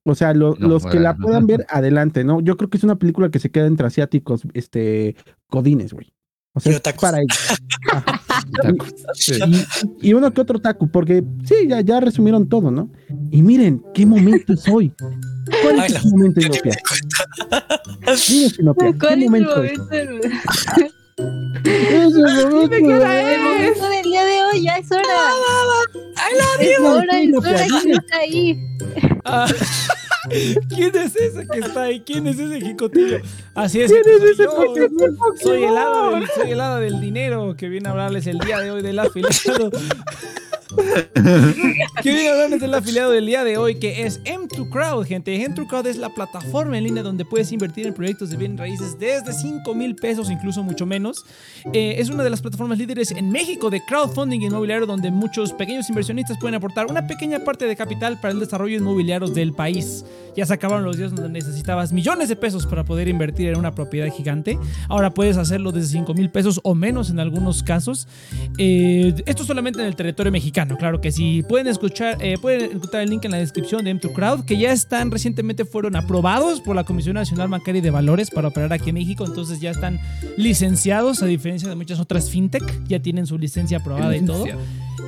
O sea, lo- No, los que la puedan ver, adelante, ¿no? Yo creo que es una película que se queda entre asiáticos, este, codines, güey. O sea, Y es otakus. para ellos. Sí. Y, y uno que otro taco, porque sí, ya, ya resumieron todo, ¿no? Y miren, ¿qué momento es hoy? ¿Cuál Ay, es tu momento, Inopia? Dime, ¿qué ¿Cuál es el momento momento, del- Es el momento el de- momento del día de hoy? Ya es hora. Ay, la Es hora, es hora. ¿Quién está ahí? Ah, ¿Quién es ese que está ahí? ¿Quién es ese jicotillo? Así es, ¿Quién es soy ese yo. Soy el, hada del, soy el hada del dinero que viene a hablarles el día de hoy del afiliado. que viene a hablarles del afiliado del día de hoy que es M2Crowd, gente. M2Crowd es la plataforma en línea donde puedes invertir en proyectos de bienes raíces desde 5 mil pesos, incluso mucho menos. Eh, es una de las plataformas líderes en México de crowdfunding inmobiliario donde muchos pequeños inversionistas pueden aportar una pequeña parte de capital para el desarrollo inmobiliario del país. Ya se acabaron los días donde necesitabas millones de pesos para poder invertir en una propiedad gigante. Ahora puedes hacerlo desde 5 mil pesos o menos en algunos casos. Eh, esto solamente en el territorio mexicano, claro que sí. Pueden escuchar, eh, pueden encontrar el link en la descripción de M2Crowd, que ya están recientemente fueron aprobados por la Comisión Nacional Bancaria y de Valores para operar aquí en México. Entonces ya están licenciados, a diferencia de muchas otras fintech, ya tienen su licencia aprobada y todo.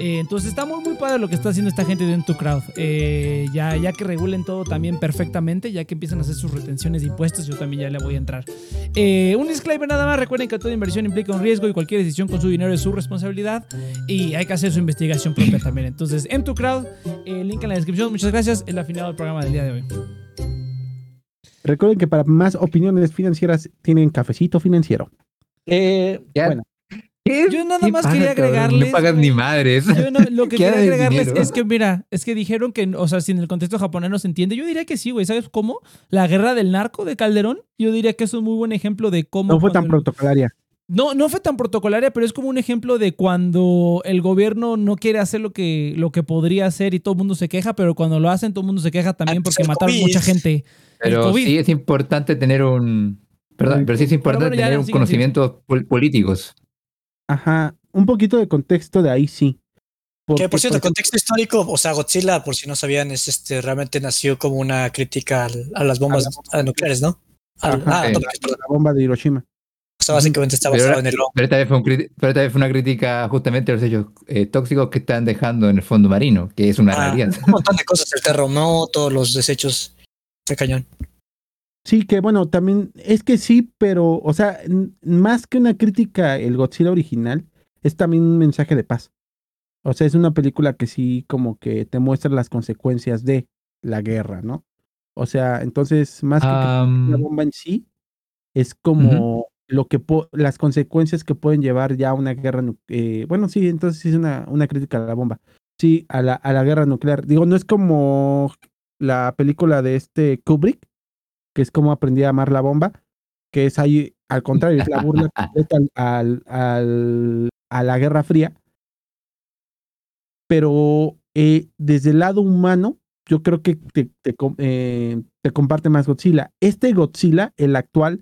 Eh, entonces está muy muy padre lo que está haciendo esta gente de M2Crowd. Eh, ya, ya que regulen todo también perfectamente, ya que empiezan a hacer sus retenciones de impuestos, yo también ya le voy a entrar. Eh, un disclaimer nada más, recuerden que toda inversión implica un riesgo y cualquier decisión con su dinero es su responsabilidad y hay que hacer su investigación propia también. Entonces, M2Crowd, eh, link en la descripción, muchas gracias, el afinado del programa del día de hoy. Recuerden que para más opiniones financieras tienen cafecito financiero. Eh, Ya. bueno, ¿Qué? Yo nada ¿Qué más quería agregarles, No pagas ni madres. Yo no- lo que ¿Qué quería agregarles dinero? es que, mira, es que dijeron que, o sea, si en el contexto japonés no se entiende, yo diría que sí, güey. ¿Sabes cómo? La guerra del narco de Calderón, yo diría que es un muy buen ejemplo de cómo. no fue tan protocolaria. No, no fue tan protocolaria, pero es como un ejemplo de cuando el gobierno no quiere hacer lo que, lo que podría hacer y todo el mundo se queja, pero cuando lo hacen todo el mundo se queja también Antes porque mataron mucha gente. Pero COVID. sí es importante tener un. Perdón, pero sí es importante bueno, tener un conocimientos pol- políticos. Ajá, un poquito de contexto de ahí sí. Porque, Que por cierto, por contexto histórico, o sea, Godzilla, por si no sabían, es este realmente nació como una crítica al- a las bombas A nucleares, ¿no? Ajá. ah, perdón. la bomba de Hiroshima. O sea, básicamente está Pero basado ahora- en el Pero esta, vez fue un cri- pero esta vez fue una crítica justamente a los hechos eh, tóxicos que están dejando en el fondo marino, que es una Ah, realidad. un montón de cosas, el terremoto, los desechos de cañón. Sí, que bueno, también es que sí, pero, o sea, más que una crítica, el Godzilla original es también un mensaje de paz. O sea, es una película que sí como que te muestra las consecuencias de la guerra, ¿no? O sea, entonces, más que Am, la bomba en sí, es como lo que po- las consecuencias que pueden llevar ya a una guerra eh, bueno, sí, entonces sí es una, una crítica a la bomba. Sí, a la, a la guerra nuclear. Digo, no es como la película de este Kubrick, que es como aprendí a amar la bomba, que es ahí, al contrario, es la burla completa al, al- a la Guerra Fría. Pero eh, desde el lado humano, yo creo que te, te eh, te comparte más Godzilla. Este Godzilla, el actual,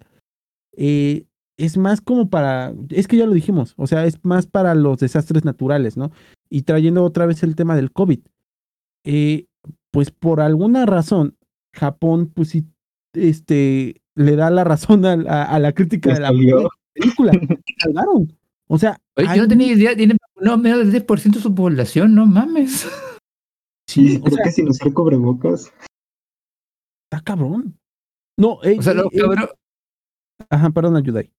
eh, es más como para, es que ya lo dijimos, o sea, es más para los desastres naturales, ¿no? Y trayendo otra vez el tema del COVID. Eh, pues por alguna razón, Japón, pues sí, este, le da la razón a, a- a la crítica de la salió. película. Salvaron. O sea, Oye, hay yo no tenía idea, tiene no, menos del 10% de su población, no mames. Sí, o Creo sea, que sin usar cubrebocas. está cabrón. No, eh, O sea, los eh, eh, ajá, perdón, ayuda ahí.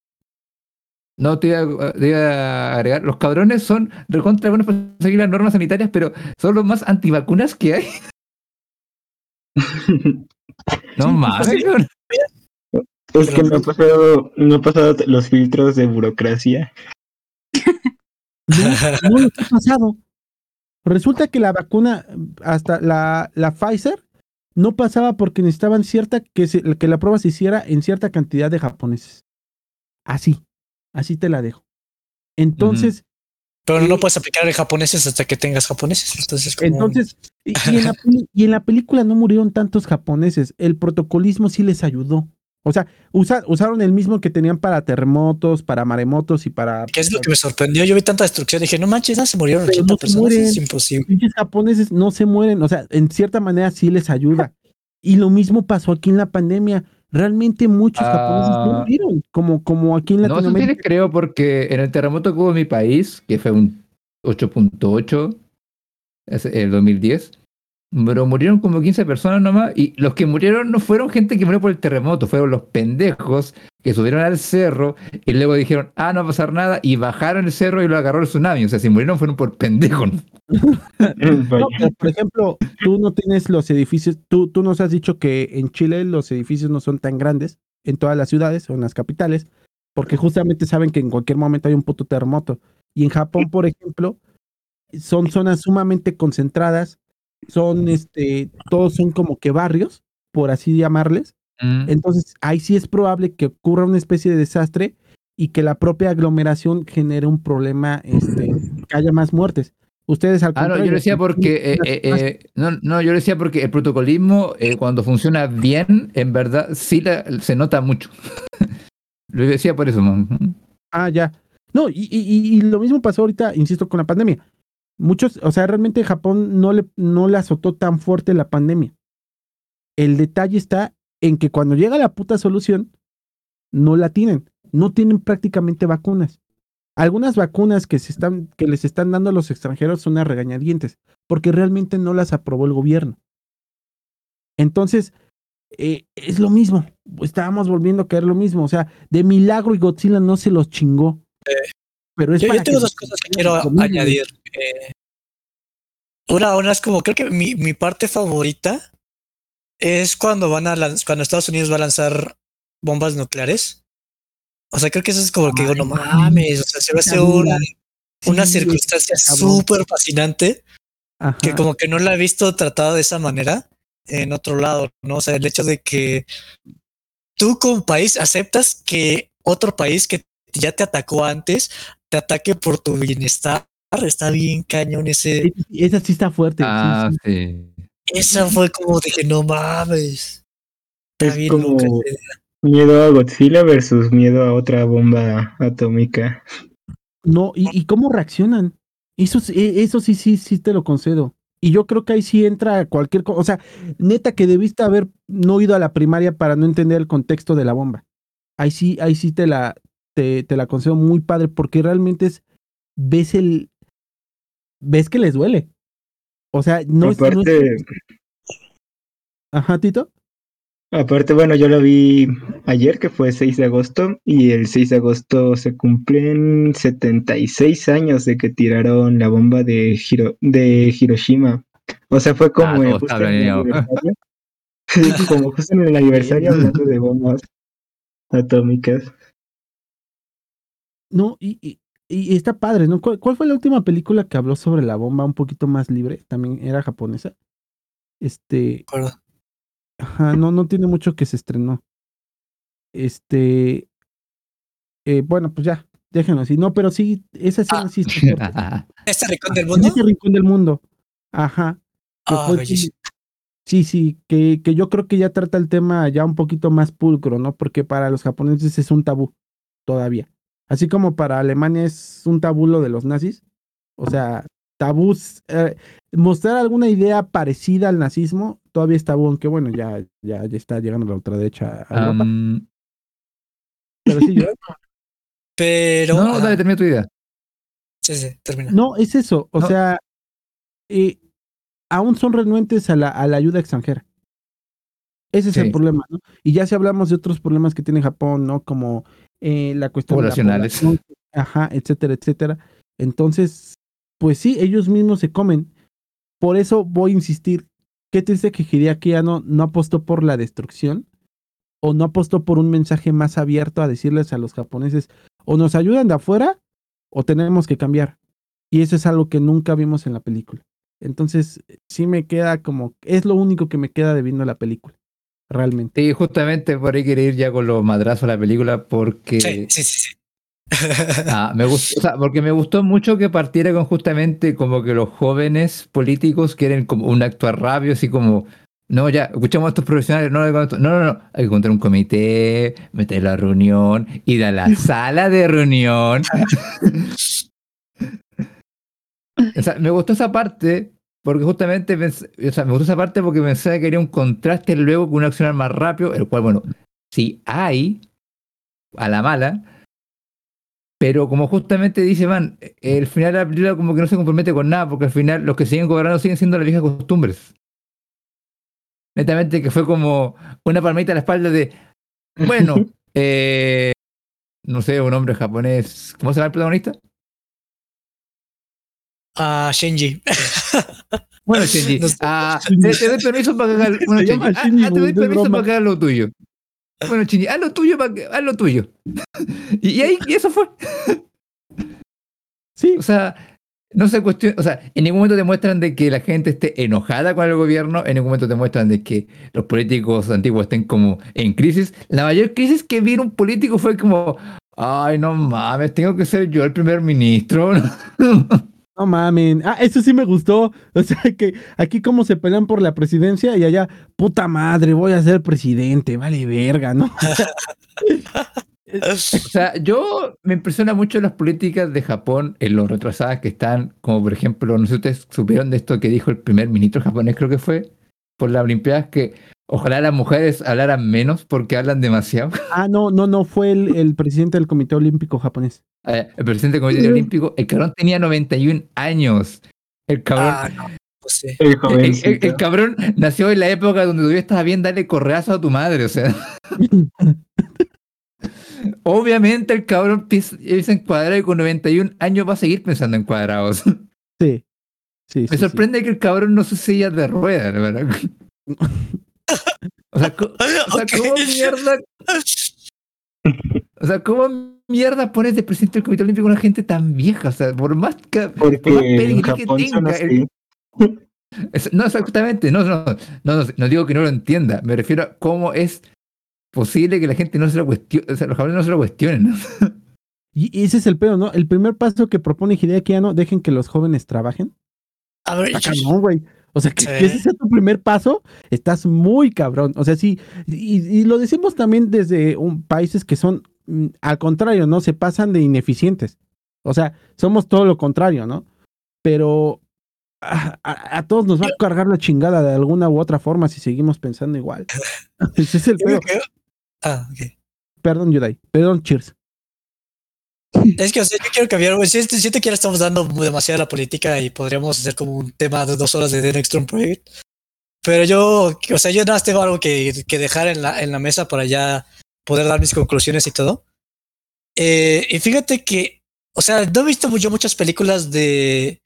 no te iba, a- te iba a agregar, los cabrones son recontra buenos para seguir las normas sanitarias, pero son los más antivacunas que hay. No mames. Es que no ha pasado, no ha pasado los filtros de burocracia. No, no les ha pasado. Resulta que la vacuna, hasta la, la Pfizer, no pasaba porque necesitaban cierta, que, se- que la prueba se hiciera en cierta cantidad de japoneses. Así, así te la dejo. Entonces, Pero no Sí. puedes aplicar el japoneses hasta que tengas japoneses. Entonces, como- Entonces, y, y en la, y en la película no murieron tantos japoneses. El protocolismo sí les ayudó. O sea, usa- usaron el mismo que tenían para terremotos, para maremotos y para. ¿Qué es lo que me sorprendió? Yo vi tanta destrucción. Dije, no manches, no se murieron Pero 80 no personas. mueren. Es imposible. pinches japoneses no se mueren, o sea, en cierta manera sí les ayuda. Y lo mismo pasó aquí en la pandemia. Realmente muchos japoneses no Ah. murieron, como, como aquí en No, eso sí Latinoamérica. creo porque en el terremoto que hubo en mi país, que fue un 8.8, es el 2010, pero murieron como 15 personas nomás y los que murieron no fueron gente que murió por el terremoto, fueron los pendejos que subieron al cerro y luego dijeron, ah, no va a pasar nada y bajaron el cerro y lo agarró el tsunami. O sea, si murieron fueron por pendejos. No, por ejemplo, tú no tienes los edificios, tú, tú nos has dicho que en Chile los edificios no son tan grandes en todas las ciudades o en las capitales, porque justamente saben que en cualquier momento hay un puto terremoto. Y en Japón, por ejemplo, son zonas sumamente concentradas, son este, todos son como que barrios, por así llamarles. Mm. Entonces, ahí sí es probable que ocurra una especie de desastre y que la propia aglomeración genere un problema, este, que haya más muertes. Ustedes al Ah, no, contrario, yo decía porque, eh, eh, eh, no, no, yo decía porque el protocolismo, eh, cuando funciona bien, en verdad, sí la- se nota mucho. lo decía por eso, man. Ah, ya. No, y, y- y- y lo mismo pasó ahorita, insisto, con la pandemia. Muchos, o sea, realmente Japón no le, no le azotó tan fuerte la pandemia. El detalle está en que cuando llega la puta solución, no la tienen. No tienen prácticamente vacunas. Algunas vacunas que, se están, que les están dando a los extranjeros son a regañadientes, porque realmente no las aprobó el gobierno. Entonces, eh, es lo mismo. Estábamos volviendo a caer lo mismo. O sea, de milagro y Godzilla no se los chingó. Pero es Yo, yo tengo dos cosas que quiero añadir. Eh, una, una es como, creo que mi, mi parte favorita es cuando van a cuando Estados Unidos va a lanzar bombas nucleares. O sea, creo que eso es como que digo, no mames, o sea, se me hace una, una Sí, circunstancia súper fascinante Ajá. que como que no la he visto tratada de esa manera en otro lado, ¿no? O sea, el hecho de que tú como país aceptas que otro país que ya te atacó antes te ataque por tu bienestar. Está bien cañón ese. Esa sí está fuerte. Ah, sí. sí. Esa fue como dije, no mames. Está Es bien como loca miedo a Godzilla versus miedo a otra bomba atómica. No, y, y cómo reaccionan. Eso, e- eso sí, sí, sí te lo concedo. Y yo creo que ahí sí entra cualquier cosa. O sea, neta que debiste haber no ido a la primaria para no entender el contexto de la bomba. Ahí sí, ahí sí te la, te, te la concedo muy padre, porque realmente es, ves el, ves que les duele. O sea, no es, no es- aparte, Ajá, Tito. aparte, bueno, yo lo vi ayer, que fue 6 de agosto, y el 6 de agosto se cumplen 76 años de que tiraron la bomba de, Hiro- de Hiroshima. O sea, fue como Ah, justo en el aniversario. Como justo en el aniversario hablando de bombas atómicas. No, y, y, y está padre, ¿no? ¿Cuál, cuál fue la última película que habló sobre la bomba un poquito más libre? También era japonesa. Este, ajá, no, no tiene mucho que se estrenó. Este, eh, bueno, pues ya, déjenlo así. No, pero sí, esa escena Ah. sí está. ¿Este rincón del En mundo? ese rincón del mundo. Ajá. Ah. Sí, sí, que, que yo creo que ya trata el tema ya un poquito más pulcro, ¿no? Porque para los japoneses es un tabú todavía. Así como para Alemania es un tabú lo de los nazis. O sea, tabús, eh, mostrar alguna idea parecida al nazismo todavía es tabú, aunque bueno, ya, ya, ya está llegando la ultraderecha a Europa. Am, Pero sí, yo- Pero. no, ah, dale, termina tu idea. sí, sí, termina. no, es eso. O No. sea, eh, aún son renuentes a la, a la ayuda extranjera. Ese es el problema, ¿no? Y ya si hablamos de otros problemas que tiene Japón, ¿no? Como eh, la cuestión de la Poblacionales. población, ajá, etcétera, etcétera. Entonces, pues sí, ellos mismos se comen. Por eso voy a insistir. Qué triste que Hideaki Anno no apostó por la destrucción o no apostó por un mensaje más abierto a decirles a los japoneses o nos ayudan de afuera o tenemos que cambiar. Y eso es algo que nunca vimos en la película. Entonces, sí me queda como, es lo único que me queda de viendo la película, realmente. Sí, justamente por ahí quería ir ya con los madrazos a la película porque Sí, sí, sí. sí. Ah, me gustó, o sea, porque me gustó mucho que partiera con justamente como que los jóvenes políticos quieren como un actuar rápido, así como, no, ya, escuchamos a estos profesionales, no, no, no, no, no, hay que encontrar un comité, meter la reunión, ir a la sala de reunión. o sea, me gustó esa parte, porque justamente, o sea, me gustó esa parte porque pensaba que quería un contraste luego con un accionar más rápido, el cual, bueno, sí hay, a la mala, pero como justamente dice Van, el final de la película como que no se compromete con nada, porque al final los que siguen gobernando siguen siendo las viejas costumbres. Netamente que fue como una palmita a la espalda de, bueno, eh, no sé, un hombre japonés, ¿cómo se llama el protagonista? Ah, Shinji. Bueno, Shinji, No ah, te, te doy permiso para cagar, bueno, Shinji, ah, Shinji, ah, te doy permiso para cagar lo tuyo. Bueno, Shinji, haz lo tuyo, para que- haz lo tuyo. y, y ahí, y eso fue. Sí, O sea, no se cuestiona, o sea, en ningún momento te muestran de que la gente esté enojada con el gobierno, en ningún momento te muestran de que los políticos antiguos estén como en crisis. La mayor crisis que vi en un político fue como, ay, no mames, tengo que ser yo el primer ministro. No mamen. Ah, eso sí me gustó. O sea que aquí como se pelean por la presidencia y allá, puta madre, voy a ser presidente, vale verga, ¿no? O sea, yo me impresiona mucho las políticas de Japón en lo retrasadas que están, como por ejemplo, no sé si ustedes supieron de esto que dijo el primer ministro japonés, creo que fue, por las Olimpiadas, que ojalá las mujeres hablaran menos porque hablan demasiado. Ah, no, no, no, fue el, el presidente del Comité Olímpico japonés. Eh, el presidente del Comité Olímpico, el cabrón tenía 91 años. El cabrón, Ah, no, pues sí. El el, el- jovencito. el cabrón nació en la época donde todavía estaba bien darle correazo a tu madre, o sea. Obviamente el cabrón piensa piensa en cuadrado y con 91 años va a seguir pensando en cuadrados. Sí. Sí, Me sí, sí. sorprende que el cabrón no se silla de ruedas, ¿verdad? O sea, co- o sea, ¿cómo mierda? O sea, ¿cómo mierda pones de presidente del Comité Olímpico a una gente tan vieja? O sea, por más que Porque por más en pedigrí que tenga, el- no, exactamente, no, no, no, no, no digo que no lo entienda, me refiero a cómo es posible que la gente no se lo cuestione, o sea, los japoneses no se lo cuestionen. ¿no? Y ese es el pedo, ¿no? El primer paso que propone Hideaki Anno, dejen que los jóvenes trabajen. A ver, güey. O sea, que, Sí. que ese sea tu primer paso, estás muy cabrón. O sea, sí, y, y lo decimos también desde un, países que son, mm, al contrario, ¿no? Se pasan de ineficientes. O sea, somos todo lo contrario, ¿no? Pero a, a- a todos nos va a cargar la chingada de alguna u otra forma si seguimos pensando igual. Ese es el que- Ah, ok. Perdón, Yudai. Perdón, cheers. Es que, o sea, yo quiero cambiar, güey. Siento, siento que ya estamos dando demasiado a la política y podríamos hacer como un tema de dos horas de The Next Trump Project. Pero yo, o sea, yo nada más tengo algo que, que dejar en la, en la mesa para ya poder dar mis conclusiones y todo. Eh, y fíjate que, o sea, no he visto yo muchas películas de,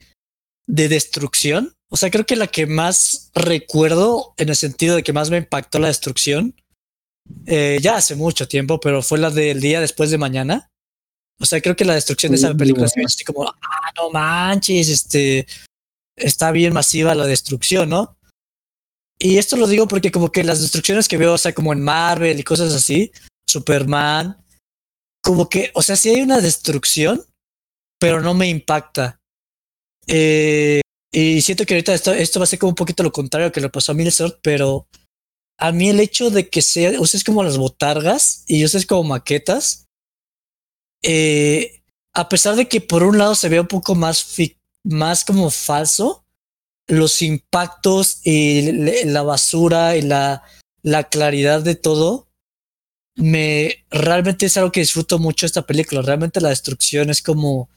de destrucción. O sea, creo que la que más recuerdo en el sentido de que más me impactó la destrucción, eh, ya hace mucho tiempo, pero fue la del día después de mañana. O sea, creo que la destrucción de esa película hizo así como, ah, no manches, este, está bien masiva la destrucción, ¿no? Y esto lo digo porque como que las destrucciones que veo, o sea, como en Marvel y cosas así, Superman, como que, o sea, sí hay una destrucción, pero no me impacta. Eh, y siento que ahorita esto, esto va a ser como un poquito lo contrario que le pasó a Milsort, pero a mí el hecho de que sea, ustedes como las botargas y ustedes como maquetas, eh, a pesar de que por un lado se ve un poco más, más como falso, los impactos y la basura y la, la claridad de todo, me realmente es algo que disfruto mucho esta película. Realmente la destrucción es como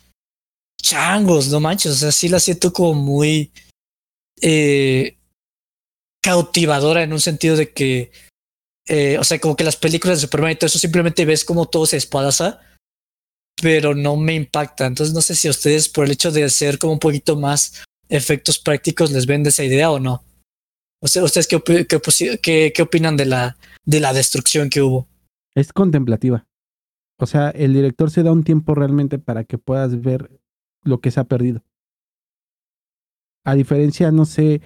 changos, no manches. O sea, sí la siento como muy eh, cautivadora en un sentido de que, eh, o sea, como que las películas de Superman y todo eso simplemente ves como todo se espadaza, pero no me impacta. Entonces no sé si a ustedes por el hecho de hacer como un poquito más efectos prácticos les vende esa idea o no. O sea, ¿ustedes qué, opi- qué, qué- qué opinan de la, de la destrucción que hubo? Es contemplativa. O sea, el director se da un tiempo realmente para que puedas ver lo que se ha perdido. A diferencia, no sé,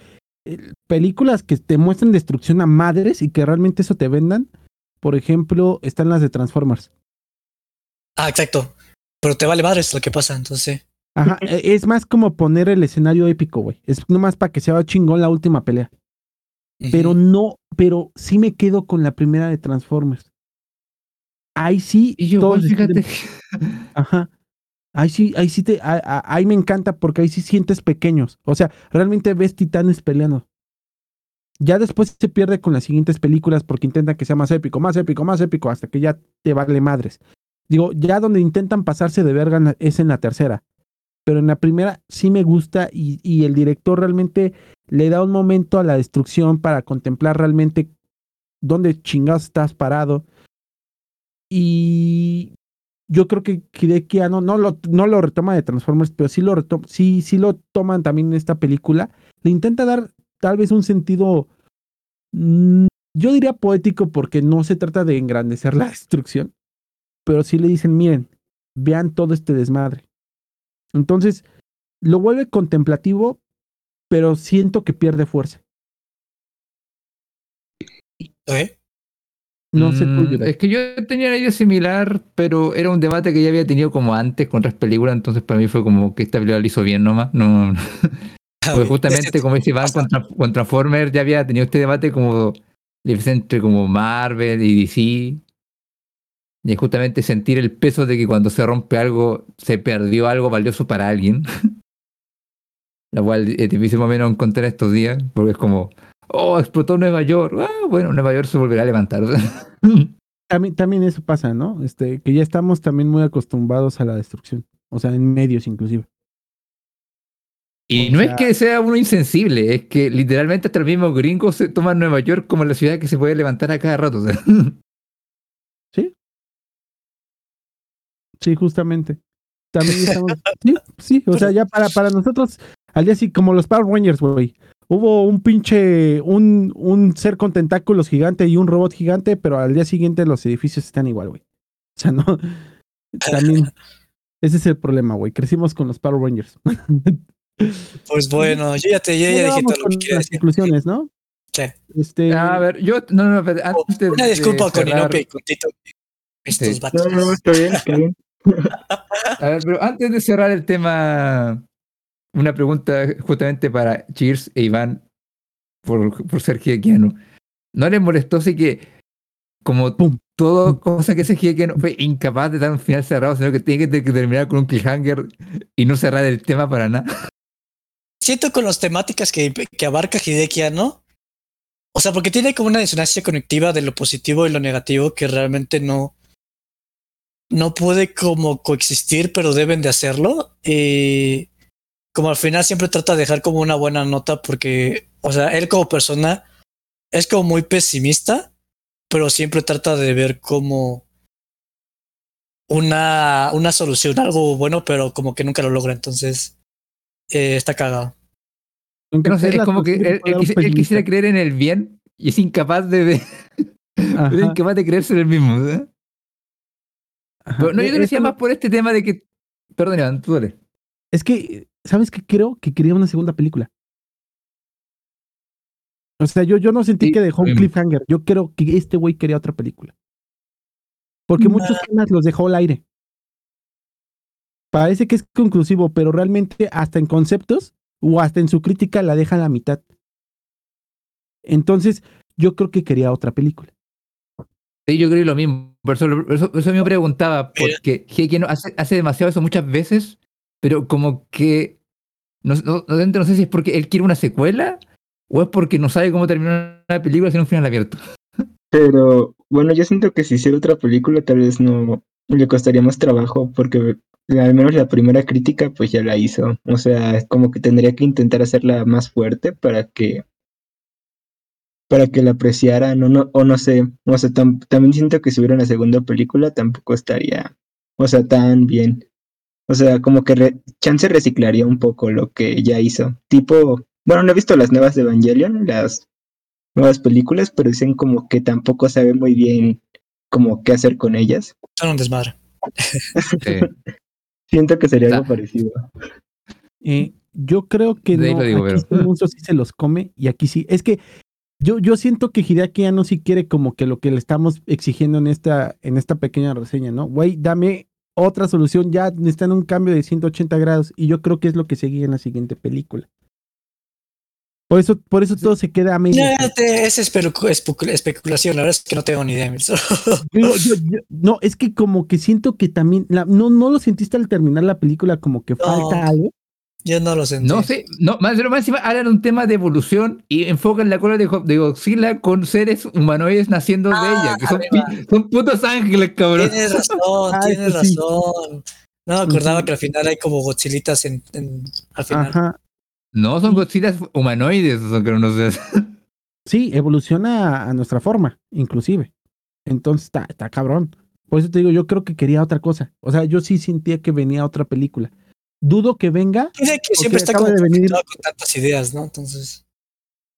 películas que te muestran destrucción a madres y que realmente eso te vendan. Por ejemplo, están las de Transformers. Ah, exacto. Pero te vale madres lo que pasa, entonces. Ajá, e- es más como poner el escenario épico, güey. Es nomás para que sea chingón la última pelea. Pero no, pero sí me quedo con la primera de Transformers. Ahí sí, Y yo, deciden- fíjate. Ajá. Ahí sí, ahí sí te, a- a- ahí me encanta porque ahí sí sientes pequeños. O sea, realmente ves titanes peleando. Ya después se pierde con las siguientes películas porque intentan que sea más épico, más épico, más épico, hasta que ya te vale madres. Digo, ya donde intentan pasarse de verga es en la tercera. Pero en la primera sí me gusta y, y el director realmente le da un momento a la destrucción para contemplar realmente dónde chingados estás parado. Y yo creo que Hideki Anno no lo, no lo retoma de Transformers, pero sí lo retoma, sí, sí lo toman también en esta película. Le intenta dar tal vez un sentido, mm, yo diría poético, porque no se trata de engrandecer la destrucción, pero sí le dicen, miren, vean todo este desmadre. Entonces, lo vuelve contemplativo, pero siento que pierde fuerza. ¿Eh? No sé Mm. Es que yo tenía una idea similar, pero era un debate que ya había tenido como antes con otras películas, entonces para mí fue como que esta película lo hizo bien nomás. No, Porque justamente, como dice Iván, con, con Transformers ya había tenido este debate como entre como Marvel y DC. Y justamente sentir el peso de que cuando se rompe algo, se perdió algo valioso para alguien. La cual es difícil más o menos encontrar estos días, porque es como, oh, explotó Nueva York. Ah, bueno, Nueva York se volverá a levantar. También, también eso pasa, ¿no? Este, que ya estamos también muy acostumbrados a la destrucción. O sea, en medios inclusive. Y O no sea- es que sea uno insensible, es que literalmente hasta el mismo gringo se toma Nueva York como la ciudad que se puede levantar a cada rato. o sea. Sí, justamente. También estamos. sí, sí, o sea, ya para, para nosotros, al día sí, como los Power Rangers, güey. Hubo un pinche, un, un ser con tentáculos gigante y un robot gigante, pero al día siguiente los edificios están igual, güey. O sea, no. También. Ese es el problema, güey. Crecimos con los Power Rangers. Pues bueno, yo ya te yo ya dije todo lo que quería las conclusiones, ¿no? Sí. Este, a ver, yo, no, no, antes Una disculpa de con Inoue y con Tito. Estos Sí. vatos. No, no, está bien, está bien. A ver, pero antes de cerrar el tema, una pregunta justamente para Cheers e Iván por, por ser Hidekiano. ¿No les molestó si que, como Pum. todo cosa que ese Hidekiano fue incapaz de dar un final cerrado, sino que tiene que, terminar con un cliffhanger y no cerrar el tema para nada? Siento con las temáticas que, que abarca Hideki Anno. O sea, porque tiene como una disonancia conectiva de lo positivo y lo negativo que realmente no. No puede como coexistir, pero deben de hacerlo. Y como al final siempre trata de dejar como una buena nota porque, o sea, él como persona es como muy pesimista, pero siempre trata de ver como una, una solución, algo bueno, pero como que nunca lo logra. Entonces, eh, está cagado. aunque No sé, es como que él, quisiera creer en el bien y es incapaz de, es incapaz de creerse en el mismo. ¿eh? Pero no, yo te Eh, decía eso más por este tema de que. Perdón, Iván, tú dale. Es que, ¿sabes qué? Creo que quería una segunda película. O sea, yo, yo no sentí Sí, que dejó un mismo. cliffhanger. Yo creo que este güey quería otra película. Porque muchos temas los dejó al aire. Parece que es conclusivo, pero realmente hasta en conceptos o hasta en su crítica la deja a la mitad. Entonces, yo creo que quería otra película. Sí, yo creo lo mismo. Por eso, por eso, por eso me preguntaba, porque Heike no hace, hace demasiado eso muchas veces, pero como que. No, no, no, no sé si es porque él quiere una secuela o es porque no sabe cómo terminar una película sin un final abierto. Pero bueno, yo siento que si hiciera otra película tal vez no le costaría más trabajo porque al menos la primera crítica pues ya la hizo. O sea, es como que tendría que intentar hacerla más fuerte para que para que la apreciaran o no, o no sé, o sea, tam- también siento que si hubiera una segunda película tampoco estaría, o sea, tan bien. O sea, como que re- chance reciclaría un poco lo que ya hizo. Tipo, bueno, no he visto las nuevas de Evangelion, las nuevas películas, pero dicen como que tampoco sabe muy bien como qué hacer con ellas. Son un desmadre. Sí. Siento que sería algo parecido. Eh, yo creo que De ahí no, lo digo, aquí pero- este monstruo sí se los come y aquí sí. Es que yo, yo siento que Hideaki no sí quiere como que lo que le estamos exigiendo en esta, en esta pequeña reseña, ¿no? Güey, dame otra solución, ya necesitan un cambio de 180 grados y yo creo que es lo que seguía en la siguiente película. Por eso, por eso todo se queda a. Ya, te- es especu- especu- especulación, la verdad es que no tengo ni idea. Digo, yo- yo- no, es que como que siento que también, la- no, no lo sentiste al terminar la película como que falta algo. Yo no lo sentí. No sé, no, más, pero más encima hablan un tema de evolución y enfocan la cola de, Godzilla con seres humanoides naciendo de Ah, ella, que son, arriba. pi- son putos ángeles, cabrón. Tienes razón, Ah, tienes sí. razón. No me acordaba que al final hay como Godzillitas en, en- al final. Ajá. No, son Godzillas humanoides, son que no sé. Sí, evoluciona a, a nuestra forma, inclusive. Entonces está, está cabrón. Por eso te digo, yo creo que quería otra cosa. O sea, yo sí sentía que venía otra película. Dudo que venga. Dice que siempre está como de venir- conectado con tantas ideas, ¿no? Entonces,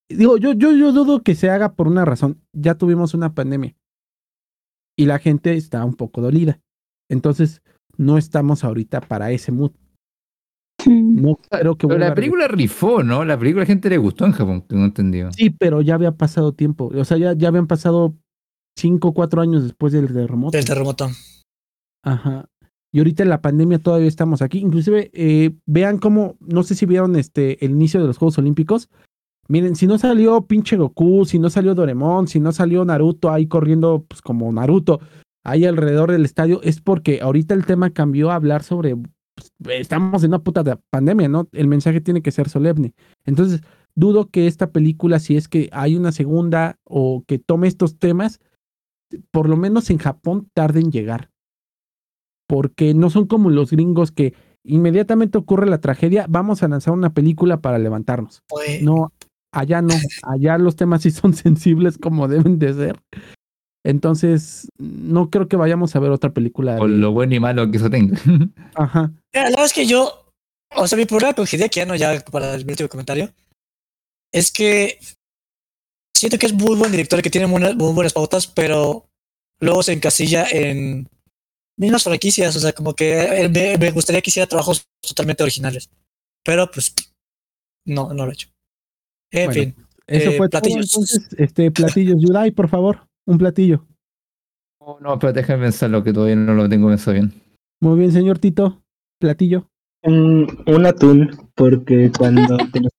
Digo, yo, yo, yo dudo que se haga por una razón. Ya tuvimos una pandemia. Y la gente está un poco dolida. Entonces, no estamos ahorita para ese mood. No creo que Pero la a película rifó, ¿no? La película a la gente le gustó en Japón, tengo entendido. Sí, pero ya había pasado tiempo. O sea, ya, ya habían pasado cinco o cuatro años después del terremoto. del terremoto. Ajá. Y ahorita en la pandemia todavía estamos aquí. Inclusive, eh, vean cómo, no sé si vieron este el inicio de los Juegos Olímpicos. Miren, si no salió pinche Goku, si no salió Doremon, si no salió Naruto ahí corriendo, pues como Naruto, ahí alrededor del estadio, es porque ahorita el tema cambió a hablar sobre, pues, estamos en una puta de- pandemia, ¿no? El mensaje tiene que ser solemne. Entonces, dudo que esta película, si es que hay una segunda o que tome estos temas, por lo menos en Japón tarde en llegar porque no son como los gringos que inmediatamente ocurre la tragedia, vamos a lanzar una película para levantarnos. Pues, No, allá no, allá los temas sí son sensibles como deben de ser. Entonces, no creo que vayamos a ver otra película. Por de- lo bueno y malo que eso tenga. Ajá. La verdad es que yo, o sea, mi problema con Hideki no ya para el último comentario, es que siento que es muy buen director, que tiene muy, muy buenas pautas, pero luego se encasilla en mismas franquicias, o sea, como que eh, me, me gustaría que hiciera trabajos totalmente originales, pero pues no, no lo he hecho. En Bueno, fin, Eso Eh, fue platillos. todo. Entonces, este, platillos. Yudai, por favor, un platillo. No, no, pero déjame pensarlo, que todavía no lo tengo pensado bien. Muy bien, señor Tito. Platillo. Un, un atún, porque cuando te los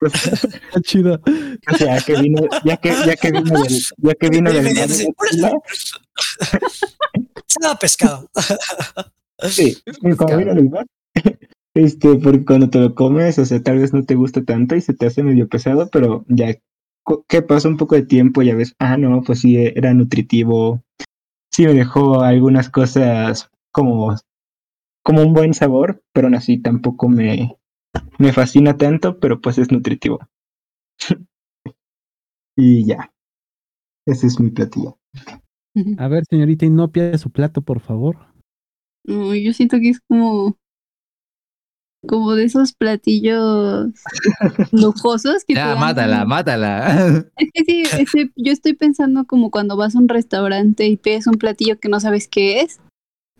chido. o sea, que vino, ya que, ya que vino del, ya que vino del mar da pescado. sí, vino del mar, este, porque cuando te lo comes, o sea, tal vez no te gusta tanto y se te hace medio pesado, pero ya que pasa un poco de tiempo, ya ves, ah, no, pues sí, era nutritivo, sí me dejó algunas cosas como, como un buen sabor, pero aún así tampoco me, me fascina tanto, pero pues es nutritivo. y ya, ese es mi platillo. A ver, señorita Inopia, su plato, por favor. No, yo siento que es como como de esos platillos lujosos que te Ya, dan- mátala, mátala. Es que sí, estoy- yo estoy pensando como cuando vas a un restaurante y pides un platillo que no sabes qué es,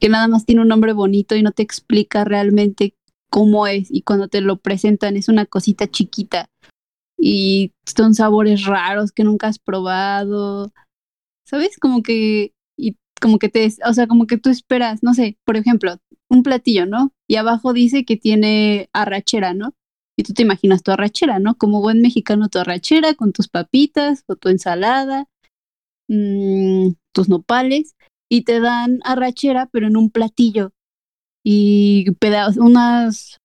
que nada más tiene un nombre bonito y no te explica realmente cómo es y cuando te lo presentan es una cosita chiquita y son sabores raros que nunca has probado, ¿sabes? Como que y como que te, o sea, como que tú esperas, no sé, por ejemplo, un platillo, ¿no? Y abajo dice que tiene arrachera, ¿no? Y tú te imaginas tu arrachera, ¿no? Como buen mexicano, tu arrachera con tus papitas o tu ensalada, mm, tus nopales, y te dan arrachera, pero en un platillo. Y pedazos, unas,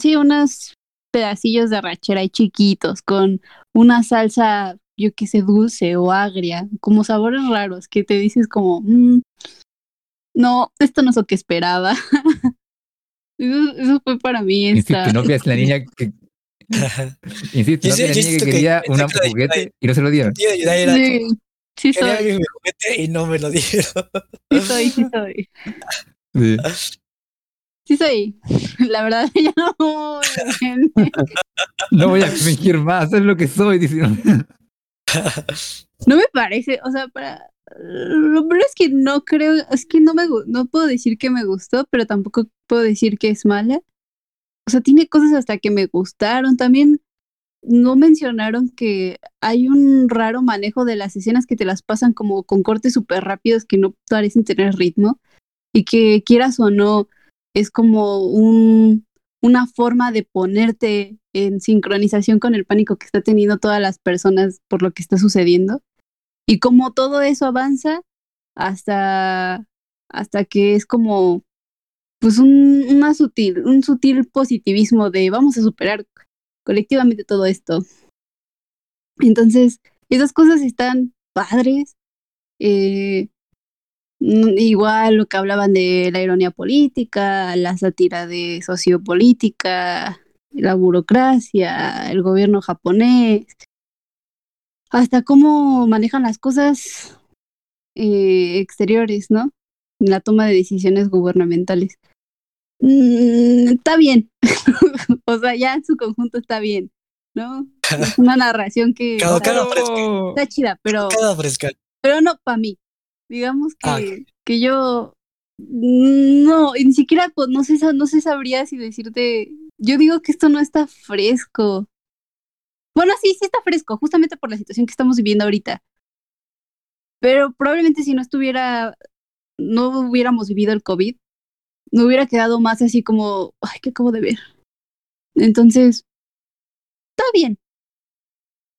sí, unas pedacillos de arrachera ahí chiquitos, con una salsa, yo qué sé, dulce o agria, como sabores raros, que te dices como, "Mm, no, esto no es lo que esperaba. eso, eso fue para mí esta... Insisto, no es la niña que. Insisto, Yo no sí- es la niña que quería que la- juguete y no se lo dieron. Tío era Sí, como, sí quería soy, mi juguete y no me lo dieron. sí soy, sí soy. Sí. Sí soy. La verdad, ya no. No voy a fingir más, es lo que soy. dice. No me parece, o sea, para. Lo peor es que no creo, es que no me no puedo decir que me gustó, pero tampoco puedo decir que es mala. O sea, tiene cosas hasta que me gustaron. También no mencionaron que hay un raro manejo de las escenas que te las pasan como con cortes súper rápidos que no parecen tener ritmo y que quieras o no, es como un, una forma de ponerte en sincronización con el pánico que está teniendo todas las personas por lo que está sucediendo. Y como todo eso avanza hasta, hasta que es como pues un, una sutil, un sutil positivismo de vamos a superar colectivamente todo esto. Entonces, esas cosas están padres. Eh, igual lo que hablaban de la ironía política, la sátira de sociopolítica, la burocracia, el gobierno japonés, hasta cómo manejan las cosas eh, exteriores, ¿no? La toma de decisiones gubernamentales. Mm, está bien. o sea, ya en su conjunto está bien, ¿no? Es una narración que Cada- o sea, cada fresca. está chida, pero, Queda fresca. pero no para mí. Digamos que, Ah. que yo no, ni siquiera no sé, no sé sabría si decirte. Yo digo que esto no está fresco. Bueno, sí, sí está fresco, justamente por la situación que estamos viviendo ahorita. Pero probablemente si no estuviera, no hubiéramos vivido el COVID, me hubiera quedado más así como, ay, ¿qué acabo de ver? Entonces, está bien,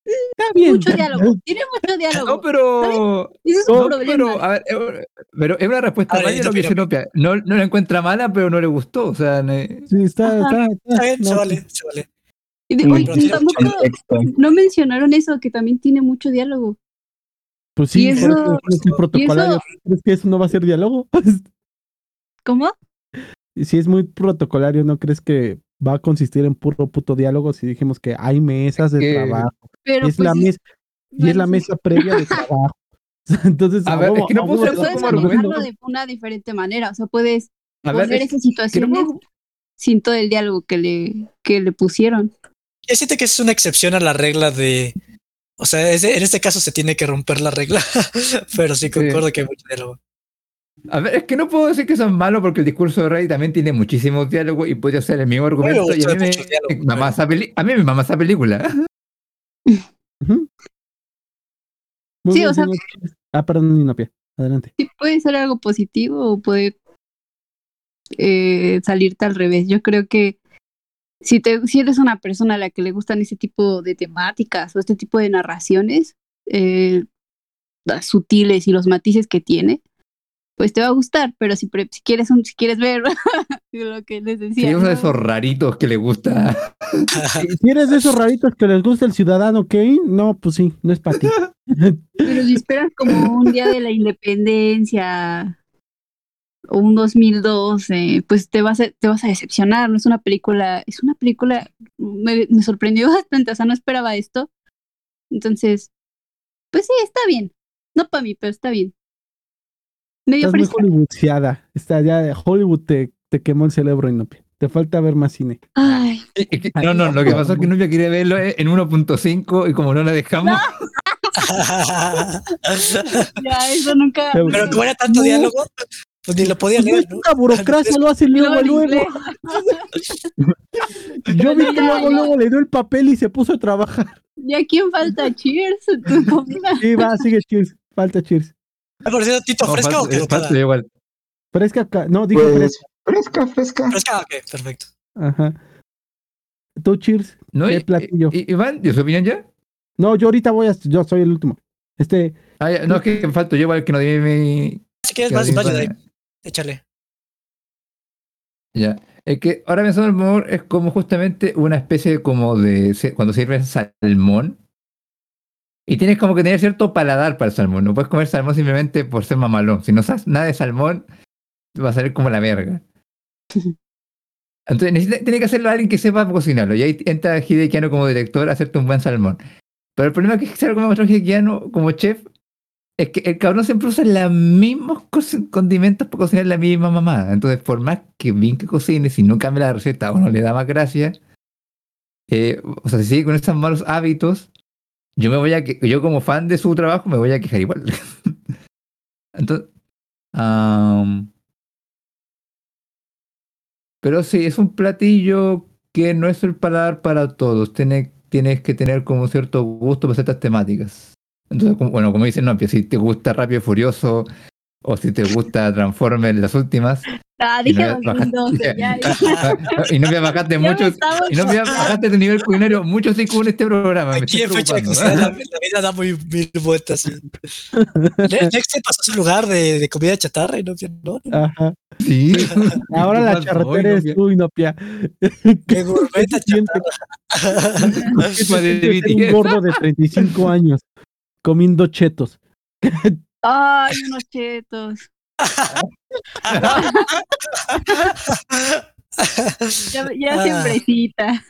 Está bien. mucho diálogo, tiene mucho diálogo. No, pero. Es No, problema. pero, a ver, eh, pero es una respuesta válida lo que Nopia. No, no la encuentra mala, pero no le gustó. O sea, no- Sí, está, está, está- Está bien, se no, vale, se vale. Y de- oye, tampoco no mencionaron eso, que también tiene mucho diálogo. Pues sí, Y por eso- eso es el protocolario. ¿Crees que eso no va a ser diálogo? ¿Cómo? Si es muy protocolario, ¿no crees que va a consistir en puro puto diálogo si dijimos que hay mesas de que- trabajo? Pero es la pues, mesa, y es la sí. mesa previa de trabajo. Entonces, A ver, es que no puedes manejarlo de una diferente manera. O sea, puedes a ver, poner es esas no situaciones puedo- sin todo el diálogo que le, que le pusieron. Yo siento que es una excepción a la regla de. O sea, es de- en este caso se tiene que romper la regla, pero sí concuerdo que hay mucho diálogo. A ver, es que no puedo decir que son malos porque el discurso de Rey también tiene muchísimos diálogos y puede ser el mismo argumento. y a mí, me, mama pero- esa peli- a mí me mama esa película. Muy Sí, bien, o sea-. Ah, perdón, Ninopia. Adelante. Sí, puede ser algo positivo o puede eh, salirte al revés. Yo creo que si, te, si eres una persona a la que le gustan ese tipo de temáticas o este tipo de narraciones eh, las sutiles y los matices que tiene, pues te va a gustar. Pero si, pre- si quieres un, si quieres ver lo que les Si decía, es uno de esos raritos que le gusta. Si eres de esos raritos que les gusta el ciudadano Kane, no, pues sí, no es para ti. Pero si esperas como un día de la independencia o un 2012, pues te vas a, te vas a decepcionar. No es una película, es una película, me, me sorprendió bastante, o sea, no esperaba esto. Entonces, pues sí, está bien. No para mí, pero está bien. Medio Estás muy hollywoodseada. Está ya Hollywood te, te quemó el cerebro, Inopia. Te falta ver más cine. Ay, No, no, lo que pasó es que Nubia quiere verlo en 1.5 y como no la dejamos, ya, eso nunca. Pero Pero como era tanto No. diálogo, pues ni lo podía Pues no leer, es ¿no? una burocracia, lo hace luego, luego. Yo vi que luego, luego le dio el papel y se puso a trabajar. ¿Y a quién falta? Cheers. Sí, va, sigue Cheers. Falta Cheers. ¿Ha parecido Tito no, fresca o falta- caducada? falta igual. Fresca acá. No, dije Pues, fresca, fresca. Fresca, ok, perfecto. Ajá. Tú, Cheers. ¿No? ¿Qué Y- platillo? y- Iván, ¿y su opinión ya? No, yo ahorita voy a. Yo soy el último. Este. Ah, ya, no, es que falto yo igual que no di mi... Si quieres más, mi- válida ahí, échale. Ya. Es que ahora pensando en el humor es como justamente una especie como de se- cuando sirves salmón y tienes como que tener cierto paladar para el salmón. No puedes comer salmón simplemente por ser mamalón. Si no sabes nada de salmón, va a salir como la verga. Entonces necesita- tiene que hacerlo alguien que sepa cocinarlo. Y ahí entra Hideki Anno como director a hacerte un buen salmón. Pero el problema es que ser como otro Hideki Anno como chef es que el cabrón siempre usa los mismos co- condimentos para cocinar la misma mamada. Entonces, por más que bien que cocine, si no cambia la receta o no le da más gracia, eh, o sea, si sigue con esos malos hábitos, yo me voy a que yo como fan de su trabajo me voy a quejar igual. Entonces, pero sí, es un platillo que no es el paladar para todos. Tiene, tienes que tener como cierto gusto para ciertas temáticas. Entonces, bueno, como dicen, no, si te gusta Rápido Furioso o si te gusta Transformers las últimas. Ah, Y no dije habías bajado- 2012, ya, ya. y no me bajaste mucho, y no me bajaste de nivel culinario mucho sí con este programa. Me Aquí estoy en fecha que la, la vida da muy mil vueltas. sí. Next se pasó a su lugar de, de comida chatarra y no no, no. Ajá. Sí. Ahora ¿Qué la charretera no? es tú, Inopia. Qué gourmet chatarra. ¿Qué se Madre de siente ser un gordo de 35 años comiendo chetos. Ay, unos chetos. Ya, ya Ah. siembrecita.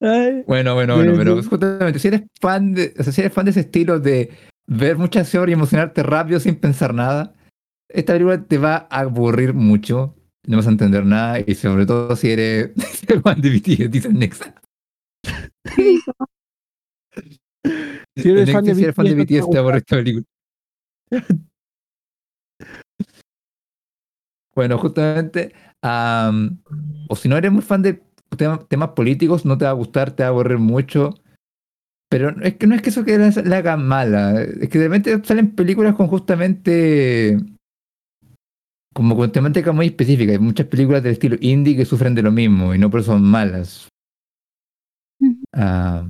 Ay, Bueno, bueno, bueno, Sí, pero justamente si eres fan de, o sea, si eres fan de ese estilo de ver mucha acción y emocionarte rápido sin pensar nada, esta película te va a aburrir mucho, no vas a entender nada y sobre todo si eres, fan de BTS, dice el Nexa. ¿Qué dijo? Si eres fan de Nexa, si eres fan de BTS, te va a BTS, te aburre esta película. Bueno, justamente, am, o si no eres muy fan de tema- temas políticos, no te va a gustar, te va a aburrir mucho. Pero es que no es que eso que la, la haga mala, es que de repente salen películas con justamente como con temática muy específica. Hay muchas películas del estilo indie que sufren de lo mismo y no por eso son malas. Ah,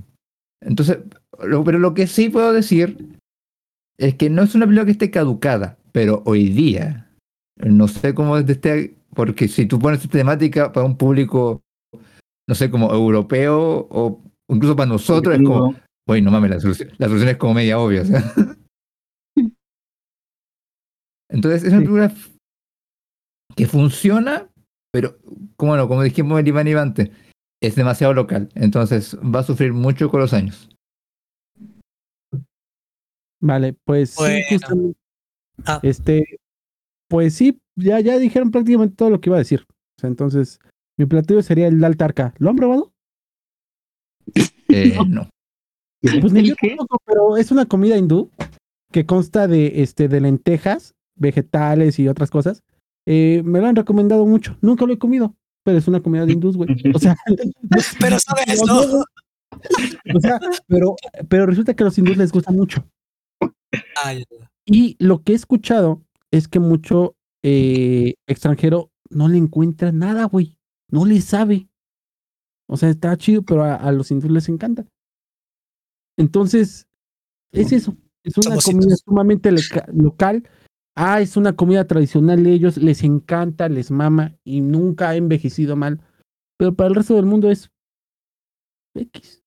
entonces, lo- pero lo que sí puedo decir es que no es una película que esté caducada, pero hoy día no sé cómo es de este, porque si tú pones esta temática para un público, no sé, como europeo o incluso para nosotros es como, Oye, no mames, la solución, la solución es como media obvia. o sea. Entonces, es una Sí. película que funciona, pero como, bueno, como dijimos el Iván y antes, es demasiado local. Entonces, va a sufrir mucho con los años. Vale, pues sí, justamente, Ah. este, pues sí, ya, ya dijeron prácticamente todo lo que iba a decir. O sea, entonces, mi platillo sería el Daltarca. ¿Lo han probado? Eh, no. Pues ni ¿El yo tampoco, pero es una comida hindú que consta de, este, de lentejas, vegetales y otras cosas. Eh, me lo han recomendado mucho. Nunca lo he comido, pero es una comida de hindús, güey. O sea, Pero sabes, no, ¿no? o sea, pero, pero resulta que a los hindús les gusta mucho. Ay, Y lo que he escuchado es que mucho eh, extranjero no le encuentra nada, güey. No le sabe. O sea, está chido, pero a, a los hindús les encanta. Entonces, es eso. Es una comida sumamente local. Ah, es una comida tradicional de ellos. Les encanta, les mama y nunca ha envejecido mal. Pero para el resto del mundo es X.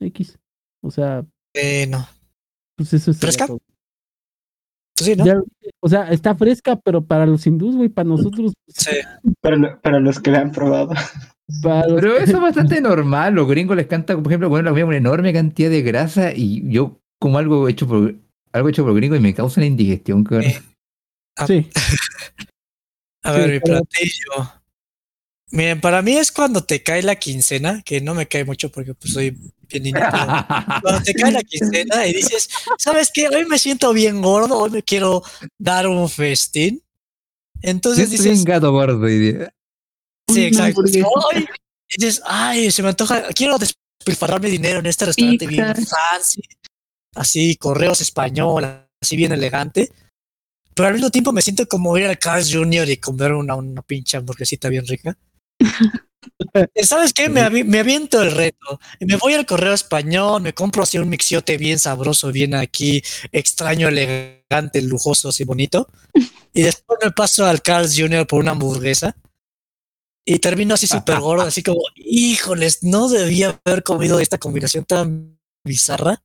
X. O sea, eh, no. Pues eso es. ¿Fresca? Pues sí, ¿no? Ya, o sea, está fresca, pero para los hindús, güey, para nosotros, Sí. Para, lo- para los que la han probado. Pero eso es bastante normal. Los gringos les canta, por ejemplo, poner la una enorme cantidad de grasa y yo como algo hecho por algo hecho por gringos y me causa una indigestión. cabrón. Eh, Sí, A Sí, ver, mi pero- platillo. Miren, para mí es cuando te cae la quincena, que no me cae mucho porque pues soy bien cuando te cae la quincena y dices, ¿sabes qué? Hoy me siento bien gordo, hoy me quiero dar un festín. Entonces Yo estoy dices, un gato gordo hoy día. sí, exacto. hamburguesa. Ay, y dices, ay, se me antoja, quiero despilfarrarme dinero en este restaurante bien fancy, así, correos español, así bien elegante. Pero al mismo tiempo me siento como ir al Carl's Jr. y comer una, una pinche hamburguesita bien rica. ¿Sabes qué? Me, avi- me aviento el reto. Me voy al correo español, me compro así un mixiote bien sabroso, bien aquí, extraño, elegante, lujoso, así bonito. Y después me paso al Carl's Jr. por una hamburguesa. Y termino así súper gordo, así como, híjoles, no debía haber comido esta combinación tan bizarra,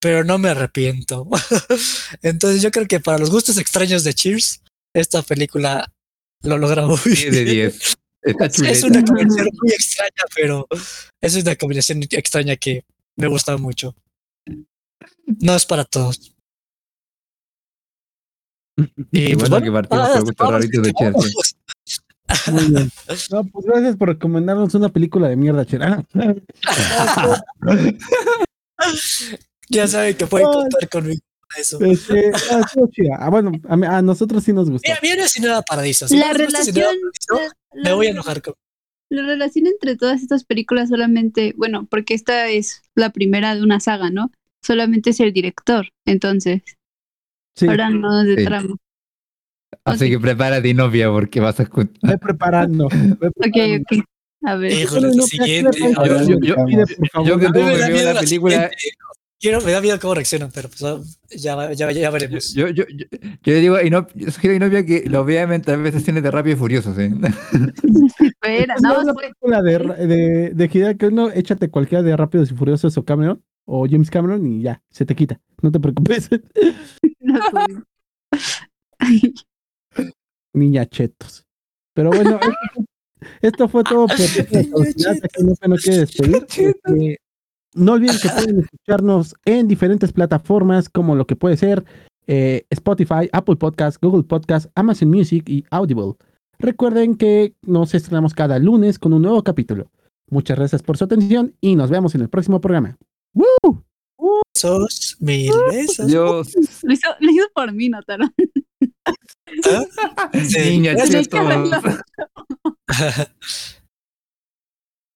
pero no me arrepiento. Entonces yo creo que para los gustos extraños de Cheers, esta película lo logra muy 10 de bien. 10. Está Es una combinación muy extraña, pero es una combinación extraña que me gusta mucho. No es para todos. Y pues bueno bueno, que ah, raritos de muy bien. No, pues gracias por recomendarnos una película de mierda, chera. Ya saben que pueden contar conmigo para eso. Este, ah. Ah, bueno, a, nosotros sí nos gustó. Mira, viene sin nada paradiso. Si La gusta Nada relación. Paradiso, me la- voy a enojar con. La relación entre todas estas películas solamente, bueno, porque esta es la primera de una saga, ¿no? Solamente es el director, entonces, Sí. ahora no de Sí. trama. Así que prepárate, novia, porque vas a escuchar. Ve preparando. ve Ok, preparando. ok. A ver. Híjole, no, lo no, siguiente. yo- que tuve que ver la película. Quiero, me da miedo cómo reaccionan, pero pues ah, ya, ya, ya veremos. Yo, yo, yo, yo le digo a Inop, yo sugiero a Inopia que lo vea mientras ve sesiones de Rápido y Furioso, ¿sí? Espera, No, no, la película de, de, de Hideo Kojima, échate cualquiera de Rápidos y Furiosos o Cameron o James Cameron y ya, se te quita. No te preocupes. no fue. Niña chetos. Pero bueno, esto, esto fue todo por no quiere despedir. No olviden que pueden escucharnos en diferentes plataformas como lo que puede ser eh, Spotify, Apple Podcast, Google Podcast, Amazon Music y Audible. Recuerden que nos estrenamos cada lunes con un nuevo capítulo. Muchas gracias por su atención y nos vemos en el próximo programa. ¡Woo! Besos, mil besos. Lo hizo, lo hizo por mí, Notaro. Sí. niña